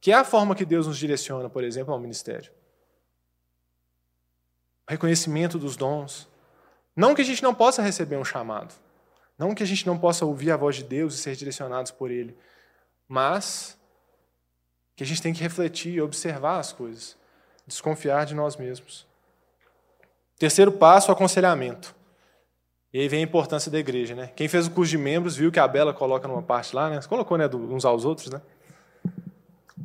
que é a forma que Deus nos direciona, por exemplo, ao ministério. Reconhecimento dos dons. Não que a gente não possa receber um chamado. Não que a gente não possa ouvir a voz de Deus e ser direcionados por Ele. Mas que a gente tem que refletir e observar as coisas. Desconfiar de nós mesmos. Terceiro passo, aconselhamento. E aí vem a importância da igreja, né? Quem fez o curso de membros viu que a Bela coloca numa parte lá, né? Colocou, né, uns aos outros, né?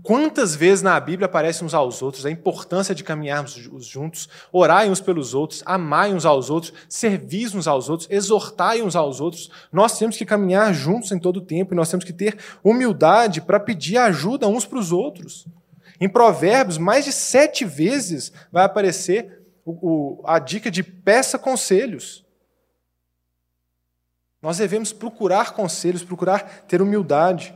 Quantas vezes na Bíblia aparece uns aos outros a importância de caminharmos juntos, orai uns pelos outros, amai uns aos outros, servis uns aos outros, exortai uns aos outros. Nós temos que caminhar juntos em todo o tempo e nós temos que ter humildade para pedir ajuda uns para os outros. Em Provérbios, mais de sete vezes vai aparecer o, o, a dica de peça conselhos. Nós devemos procurar conselhos, procurar ter humildade.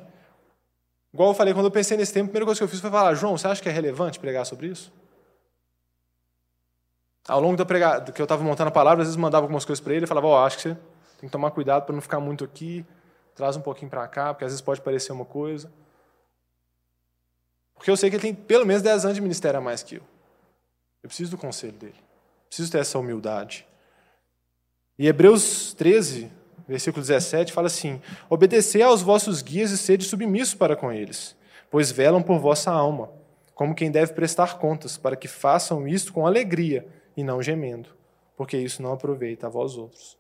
Igual eu falei, quando eu pensei nesse tempo, a primeira coisa que eu fiz foi falar: João, você acha que é relevante pregar sobre isso? Ao longo da prega... que eu estava montando a palavra, às vezes mandava algumas coisas para ele e falava: Ó, oh, acho que você tem que tomar cuidado para não ficar muito aqui, traz um pouquinho para cá, porque às vezes pode parecer uma coisa. Porque eu sei que ele tem pelo menos 10 anos de ministério a mais que eu. Eu preciso do conselho dele. Preciso ter essa humildade. E Hebreus 13, versículo 17, fala assim: Obedecei aos vossos guias e sede submissos para com eles, pois velam por vossa alma, como quem deve prestar contas, para que façam isto com alegria e não gemendo, porque isso não aproveita a vós outros.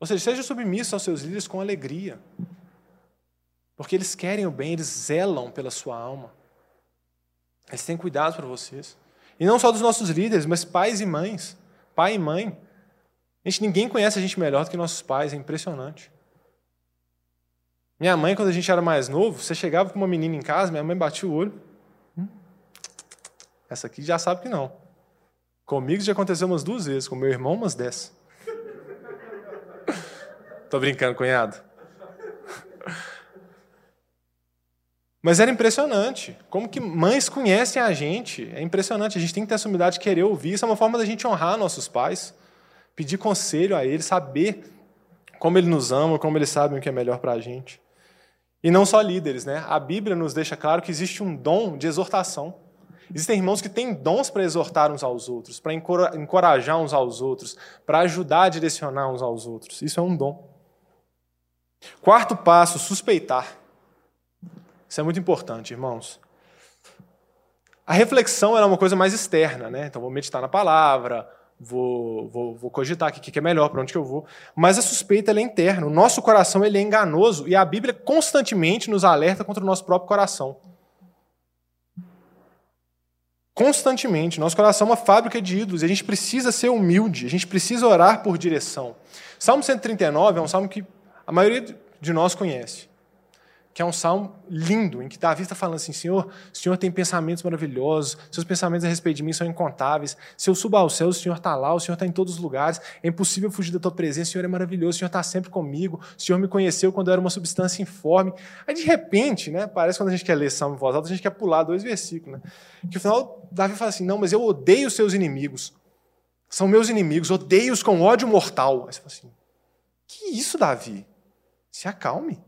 Ou seja, seja submisso aos seus líderes com alegria, porque eles querem o bem, eles zelam pela sua alma. Eles têm cuidado para vocês. E não só dos nossos líderes, mas pais e mães. Pai e mãe. Gente, ninguém conhece a gente melhor do que nossos pais, é impressionante. Minha mãe, quando a gente era mais novo, você chegava com uma menina em casa, minha mãe batia o olho. Hum, essa aqui já sabe que não. Comigo já aconteceu umas duas vezes, com meu irmão umas dez. Tô brincando, cunhado. Mas era impressionante. Como que mães conhecem a gente. É impressionante. A gente tem que ter essa humildade de querer ouvir. Isso é uma forma da gente honrar nossos pais pedir conselho a Ele, saber como Ele nos ama, como Eles sabem o que é melhor para a gente. E não só líderes, né? A Bíblia nos deixa claro que existe um dom de exortação. Existem irmãos que têm dons para exortar uns aos outros, para encorajar uns aos outros, para ajudar a direcionar uns aos outros. Isso é um dom. Quarto passo, suspeitar. Isso é muito importante, irmãos. A reflexão é uma coisa mais externa, né? Então, vou meditar na palavra, vou, vou, vou cogitar aqui o que é melhor, para onde que eu vou. Mas a suspeita é interna. O nosso coração ele é enganoso e a Bíblia constantemente nos alerta contra o nosso próprio coração. Constantemente. Nosso coração é uma fábrica de ídolos e a gente precisa ser humilde, a gente precisa orar por direção. Salmo 139 é um salmo que a maioria de nós conhece que é um salmo lindo, em que Davi está falando assim: Senhor, o Senhor tem pensamentos maravilhosos, seus pensamentos a respeito de mim são incontáveis. Se eu subo ao céu, o Senhor está lá, o Senhor está em todos os lugares, é impossível fugir da tua presença, o Senhor é maravilhoso, o Senhor está sempre comigo, o Senhor me conheceu quando eu era uma substância informe. Aí, de repente, né, parece quando a gente quer ler salmo em voz alta, a gente quer pular dois versículos. Né? Que no final, Davi fala assim: Não, mas eu odeio os seus inimigos, são meus inimigos, odeio-os com ódio mortal. Aí você fala assim: Que isso, Davi? Se acalme.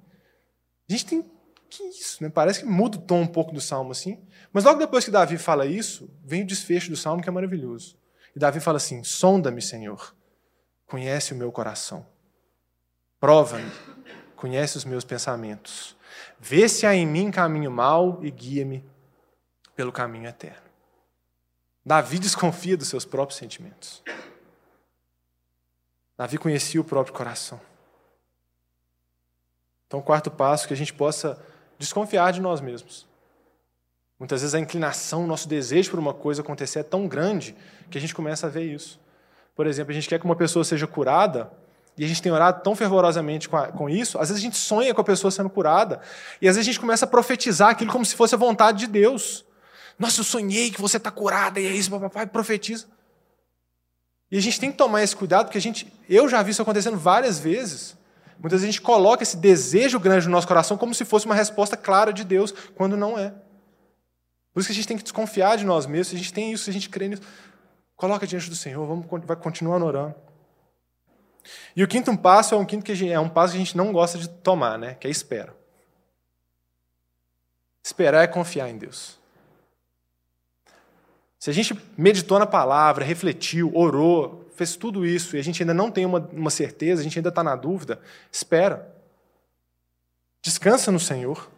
A gente tem. Que isso, né? Parece que muda o tom um pouco do salmo assim. Mas logo depois que Davi fala isso, vem o desfecho do salmo que é maravilhoso. E Davi fala assim: Sonda-me, Senhor. conhece o meu coração. Prova-me, conhece os meus pensamentos. Vê se há em mim caminho mau e guia-me pelo caminho eterno. Davi desconfia dos seus próprios sentimentos. Davi conhecia o próprio coração. Então, quarto passo é que a gente possa desconfiar de nós mesmos. Muitas vezes a inclinação, o nosso desejo por uma coisa acontecer é tão grande que a gente começa a ver isso. Por exemplo, a gente quer que uma pessoa seja curada e a gente tem orado tão fervorosamente com, a, com, isso, às vezes a gente sonha com a pessoa sendo curada, e às vezes a gente começa a profetizar aquilo como se fosse a vontade de Deus. Nossa, eu sonhei que você está curada, e é isso, papai, profetiza. E a gente tem que tomar esse cuidado, porque a gente, eu já vi isso acontecendo várias vezes. Muitas vezes a gente coloca esse desejo grande no nosso coração como se fosse uma resposta clara de Deus, quando não é. Por isso que a gente tem que desconfiar de nós mesmos, se a gente tem isso, se a gente crê nisso, coloca diante do Senhor, vamos vai continuar orando. E o quinto passo é um quinto que gente, é um passo que a gente não gosta de tomar, né? Que é espera. Esperar é confiar em Deus. Se a gente meditou na palavra, refletiu, orou, fez tudo isso e a gente ainda não tem uma, uma certeza, a gente ainda está na dúvida, espera. Descansa no Senhor.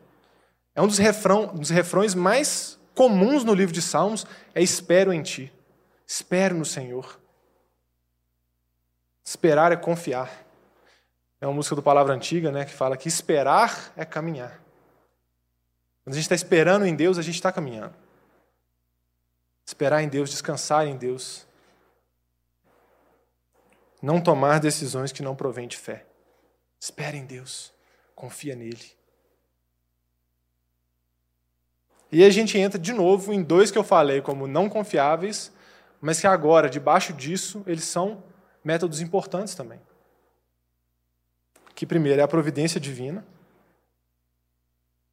É um dos, refrão, dos refrões mais comuns no livro de Salmos, é espero em Ti. Espero no Senhor. Esperar é confiar. É uma música do Palavra Antiga né, que fala que esperar é caminhar. Quando a gente está esperando em Deus, a gente está caminhando. Esperar em Deus, descansar em Deus. Não tomar decisões que não provêm de fé. Espera em Deus, confia nele. E a gente entra de novo em dois que eu falei como não confiáveis, mas que agora, debaixo disso, eles são métodos importantes também. Que primeiro é a providência divina,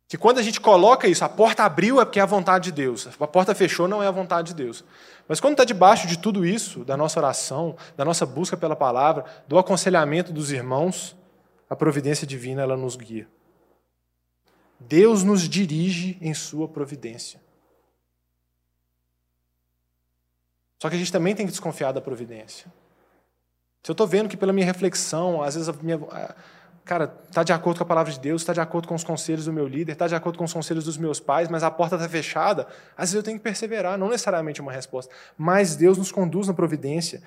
que quando a gente coloca isso, a porta abriu é porque é a vontade de Deus, a porta fechou não é a vontade de Deus. Mas quando está debaixo de tudo isso, da nossa oração, da nossa busca pela palavra, do aconselhamento dos irmãos, a providência divina ela nos guia. Deus nos dirige em sua providência. Só que a gente também tem que desconfiar da providência. Se eu estou vendo que pela minha reflexão, às vezes a minha, cara, está de acordo com a palavra de Deus, está de acordo com os conselhos do meu líder, está de acordo com os conselhos dos meus pais, mas a porta está fechada, às vezes eu tenho que perseverar, não necessariamente uma resposta, mas Deus nos conduz na providência.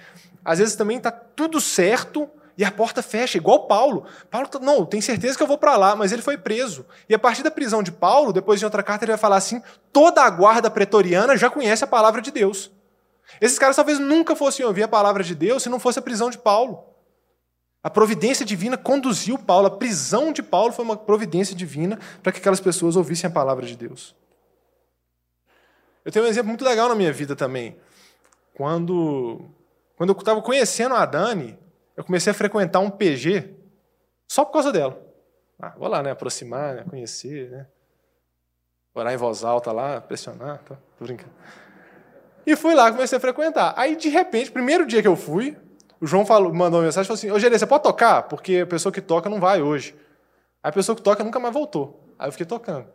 Às vezes também está tudo certo e a porta fecha, igual Paulo. Paulo, tá, não, tem certeza que eu vou para lá, mas ele foi preso. E a partir da prisão de Paulo, depois de outra carta, ele vai falar assim: toda a guarda pretoriana já conhece a palavra de Deus. Esses caras talvez nunca fossem ouvir a palavra de Deus se não fosse a prisão de Paulo. A providência divina conduziu Paulo, a prisão de Paulo foi uma providência divina para que aquelas pessoas ouvissem a palavra de Deus. Eu tenho um exemplo muito legal na minha vida também. Quando, quando eu estava conhecendo a Dani, eu comecei a frequentar um PG só por causa dela. Ah, vou lá, né? Aproximar, né, conhecer, né? Orar em voz alta lá, pressionar. Tá? Tô brincando. E fui lá, comecei a frequentar. Aí, de repente, primeiro dia que eu fui, o João falou, mandou uma mensagem e falou assim: Ô, Gerê, você pode tocar? Porque a pessoa que toca não vai hoje. Aí a pessoa que toca nunca mais voltou. Aí eu fiquei tocando.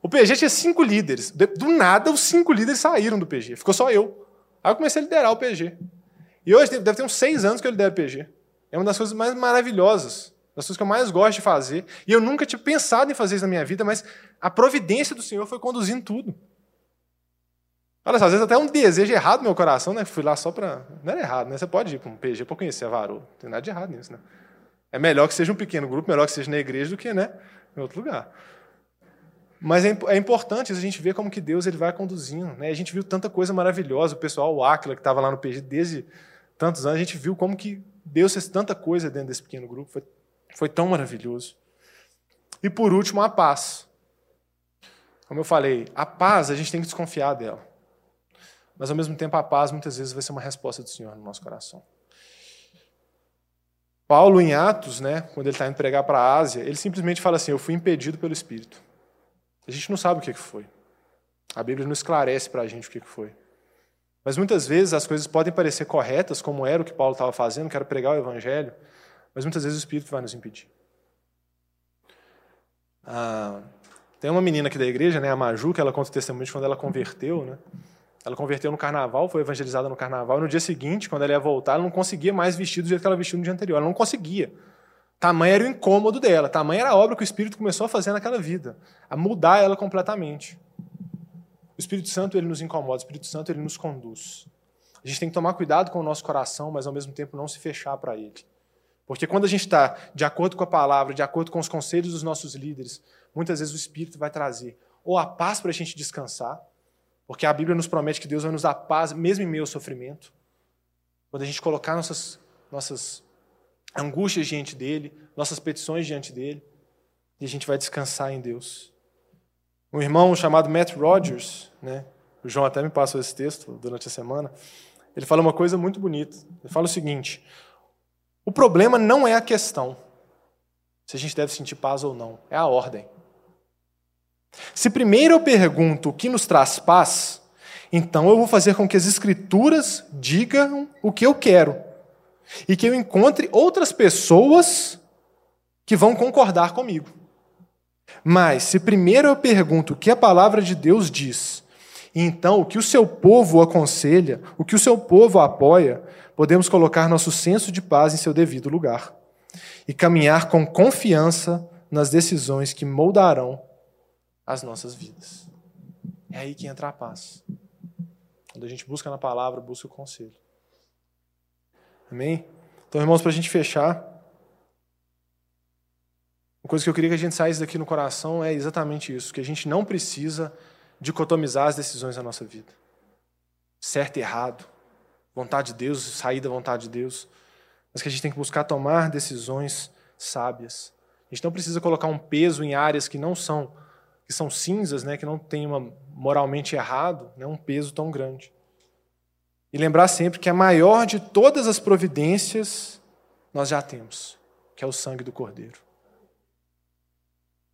O PG tinha cinco líderes. Do nada, os cinco líderes saíram do PG. Ficou só eu. Aí eu comecei a liderar o PG. E hoje deve ter uns seis anos que eu lidero o PG. É uma das coisas mais maravilhosas, das coisas que eu mais gosto de fazer. E eu nunca tinha pensado em fazer isso na minha vida, mas a providência do Senhor foi conduzindo tudo. Olha só, às vezes até um desejo errado no meu coração, né? Fui lá só para. Não era errado, né? Você pode ir para um PG para conhecer a Varô. Não tem nada de errado nisso, né? É melhor que seja um pequeno grupo, melhor que seja na igreja do que né, em outro lugar. Mas é, é importante a gente ver como que Deus ele vai conduzindo. Né? A gente viu tanta coisa maravilhosa. O pessoal, o Aquila, que estava lá no PG desde tantos anos, a gente viu como que Deus fez tanta coisa dentro desse pequeno grupo. Foi, foi tão maravilhoso. E por último, a paz. Como eu falei, a paz a gente tem que desconfiar dela. Mas ao mesmo tempo a paz muitas vezes vai ser uma resposta do Senhor no nosso coração. Paulo em Atos, né, quando ele está indo pregar para a Ásia, ele simplesmente fala assim: Eu fui impedido pelo Espírito. A gente não sabe o que foi. A Bíblia não esclarece para a gente o que foi. Mas muitas vezes as coisas podem parecer corretas, como era o que Paulo estava fazendo, que era pregar o Evangelho, mas muitas vezes o Espírito vai nos impedir. Ah, tem uma menina aqui da igreja, né, a Maju, que ela conta o testemunho de quando ela converteu, né? Ela converteu no carnaval, foi evangelizada no carnaval, e no dia seguinte, quando ela ia voltar, ela não conseguia mais vestir do jeito que ela vestiu no dia anterior. Ela não conseguia. Tamanho era o incômodo dela, tamanho era a obra que o Espírito começou a fazer naquela vida, a mudar ela completamente. O Espírito Santo ele nos incomoda, o Espírito Santo ele nos conduz. A gente tem que tomar cuidado com o nosso coração, mas ao mesmo tempo não se fechar para ele. Porque quando a gente está de acordo com a palavra, de acordo com os conselhos dos nossos líderes, muitas vezes o Espírito vai trazer ou a paz para a gente descansar, porque a Bíblia nos promete que Deus vai nos dar paz mesmo em meio ao sofrimento. Quando a gente colocar nossas, nossas angústias diante dele, nossas petições diante dele, e a gente vai descansar em Deus. Um irmão chamado Matt Rogers, né, o João até me passou esse texto durante a semana, ele fala uma coisa muito bonita. Ele fala o seguinte: o problema não é a questão se a gente deve sentir paz ou não, é a ordem. Se primeiro eu pergunto o que nos traz paz, então eu vou fazer com que as Escrituras digam o que eu quero e que eu encontre outras pessoas que vão concordar comigo. Mas se primeiro eu pergunto o que a palavra de Deus diz, e então o que o seu povo aconselha, o que o seu povo apoia, podemos colocar nosso senso de paz em seu devido lugar e caminhar com confiança nas decisões que moldarão as nossas vidas. É aí que entra a paz. Quando a gente busca na palavra, busca o conselho. Amém? Então, irmãos, para a gente fechar, uma coisa que eu queria que a gente saísse daqui no coração é exatamente isso: que a gente não precisa dicotomizar as decisões da nossa vida. Certo e errado, vontade de Deus, sair da vontade de Deus. Mas que a gente tem que buscar tomar decisões sábias. A gente não precisa colocar um peso em áreas que não são que são cinzas, né, que não tem uma moralmente errado, né, um peso tão grande. E lembrar sempre que a maior de todas as providências nós já temos, que é o sangue do Cordeiro.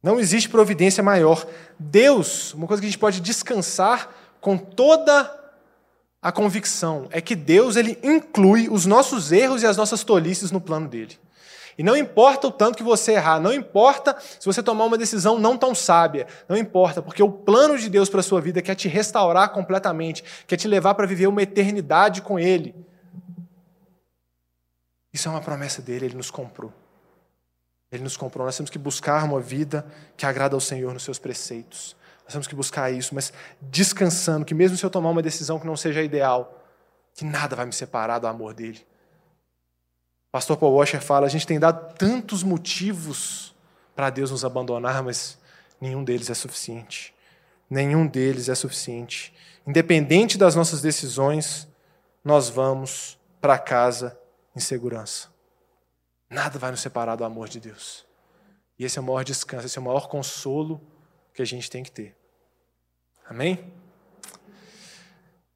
Não existe providência maior. Deus, uma coisa que a gente pode descansar com toda a convicção, é que Deus ele inclui os nossos erros e as nossas tolices no plano dele. E não importa o tanto que você errar, não importa se você tomar uma decisão não tão sábia, não importa, porque o plano de Deus para a sua vida quer te restaurar completamente, quer te levar para viver uma eternidade com Ele. Isso é uma promessa dele, ele nos comprou. Ele nos comprou. Nós temos que buscar uma vida que agrada ao Senhor nos seus preceitos. Nós temos que buscar isso, mas descansando que mesmo se eu tomar uma decisão que não seja ideal, que nada vai me separar do amor dele. Pastor Paul Washer fala: a gente tem dado tantos motivos para Deus nos abandonar, mas nenhum deles é suficiente. Nenhum deles é suficiente. Independente das nossas decisões, nós vamos para casa em segurança. Nada vai nos separar do amor de Deus. E esse é o maior descanso, esse é o maior consolo que a gente tem que ter. Amém?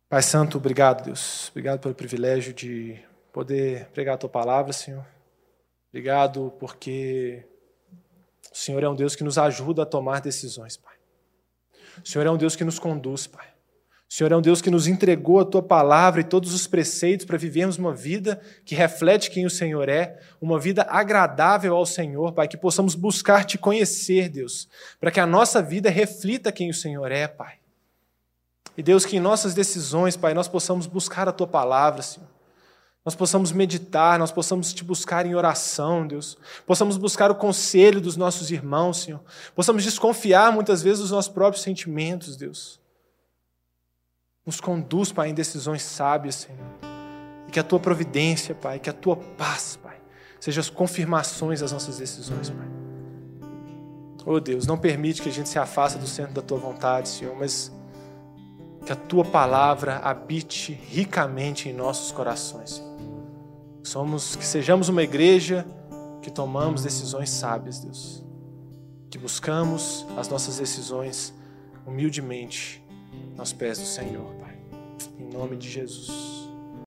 Pai Santo, obrigado, Deus. Obrigado pelo privilégio de poder pregar a tua palavra, Senhor. Obrigado porque o Senhor é um Deus que nos ajuda a tomar decisões, Pai. O Senhor é um Deus que nos conduz, Pai. O Senhor é um Deus que nos entregou a tua palavra e todos os preceitos para vivermos uma vida que reflete quem o Senhor é, uma vida agradável ao Senhor, Pai, que possamos buscar te conhecer, Deus, para que a nossa vida reflita quem o Senhor é, Pai. E Deus, que em nossas decisões, Pai, nós possamos buscar a tua palavra, Senhor nós possamos meditar, nós possamos te buscar em oração, Deus. Possamos buscar o conselho dos nossos irmãos, Senhor. Possamos desconfiar muitas vezes dos nossos próprios sentimentos, Deus. Nos conduz, Pai, em decisões sábias, Senhor. E que a tua providência, Pai, que a tua paz, Pai, sejam as confirmações das nossas decisões, Pai. Oh Deus, não permite que a gente se afaste do centro da tua vontade, Senhor, mas que a tua palavra habite ricamente em nossos corações. Senhor. Somos, que sejamos uma igreja que tomamos decisões sábias, Deus. Que buscamos as nossas decisões humildemente aos pés do Senhor, Pai. Em nome de Jesus.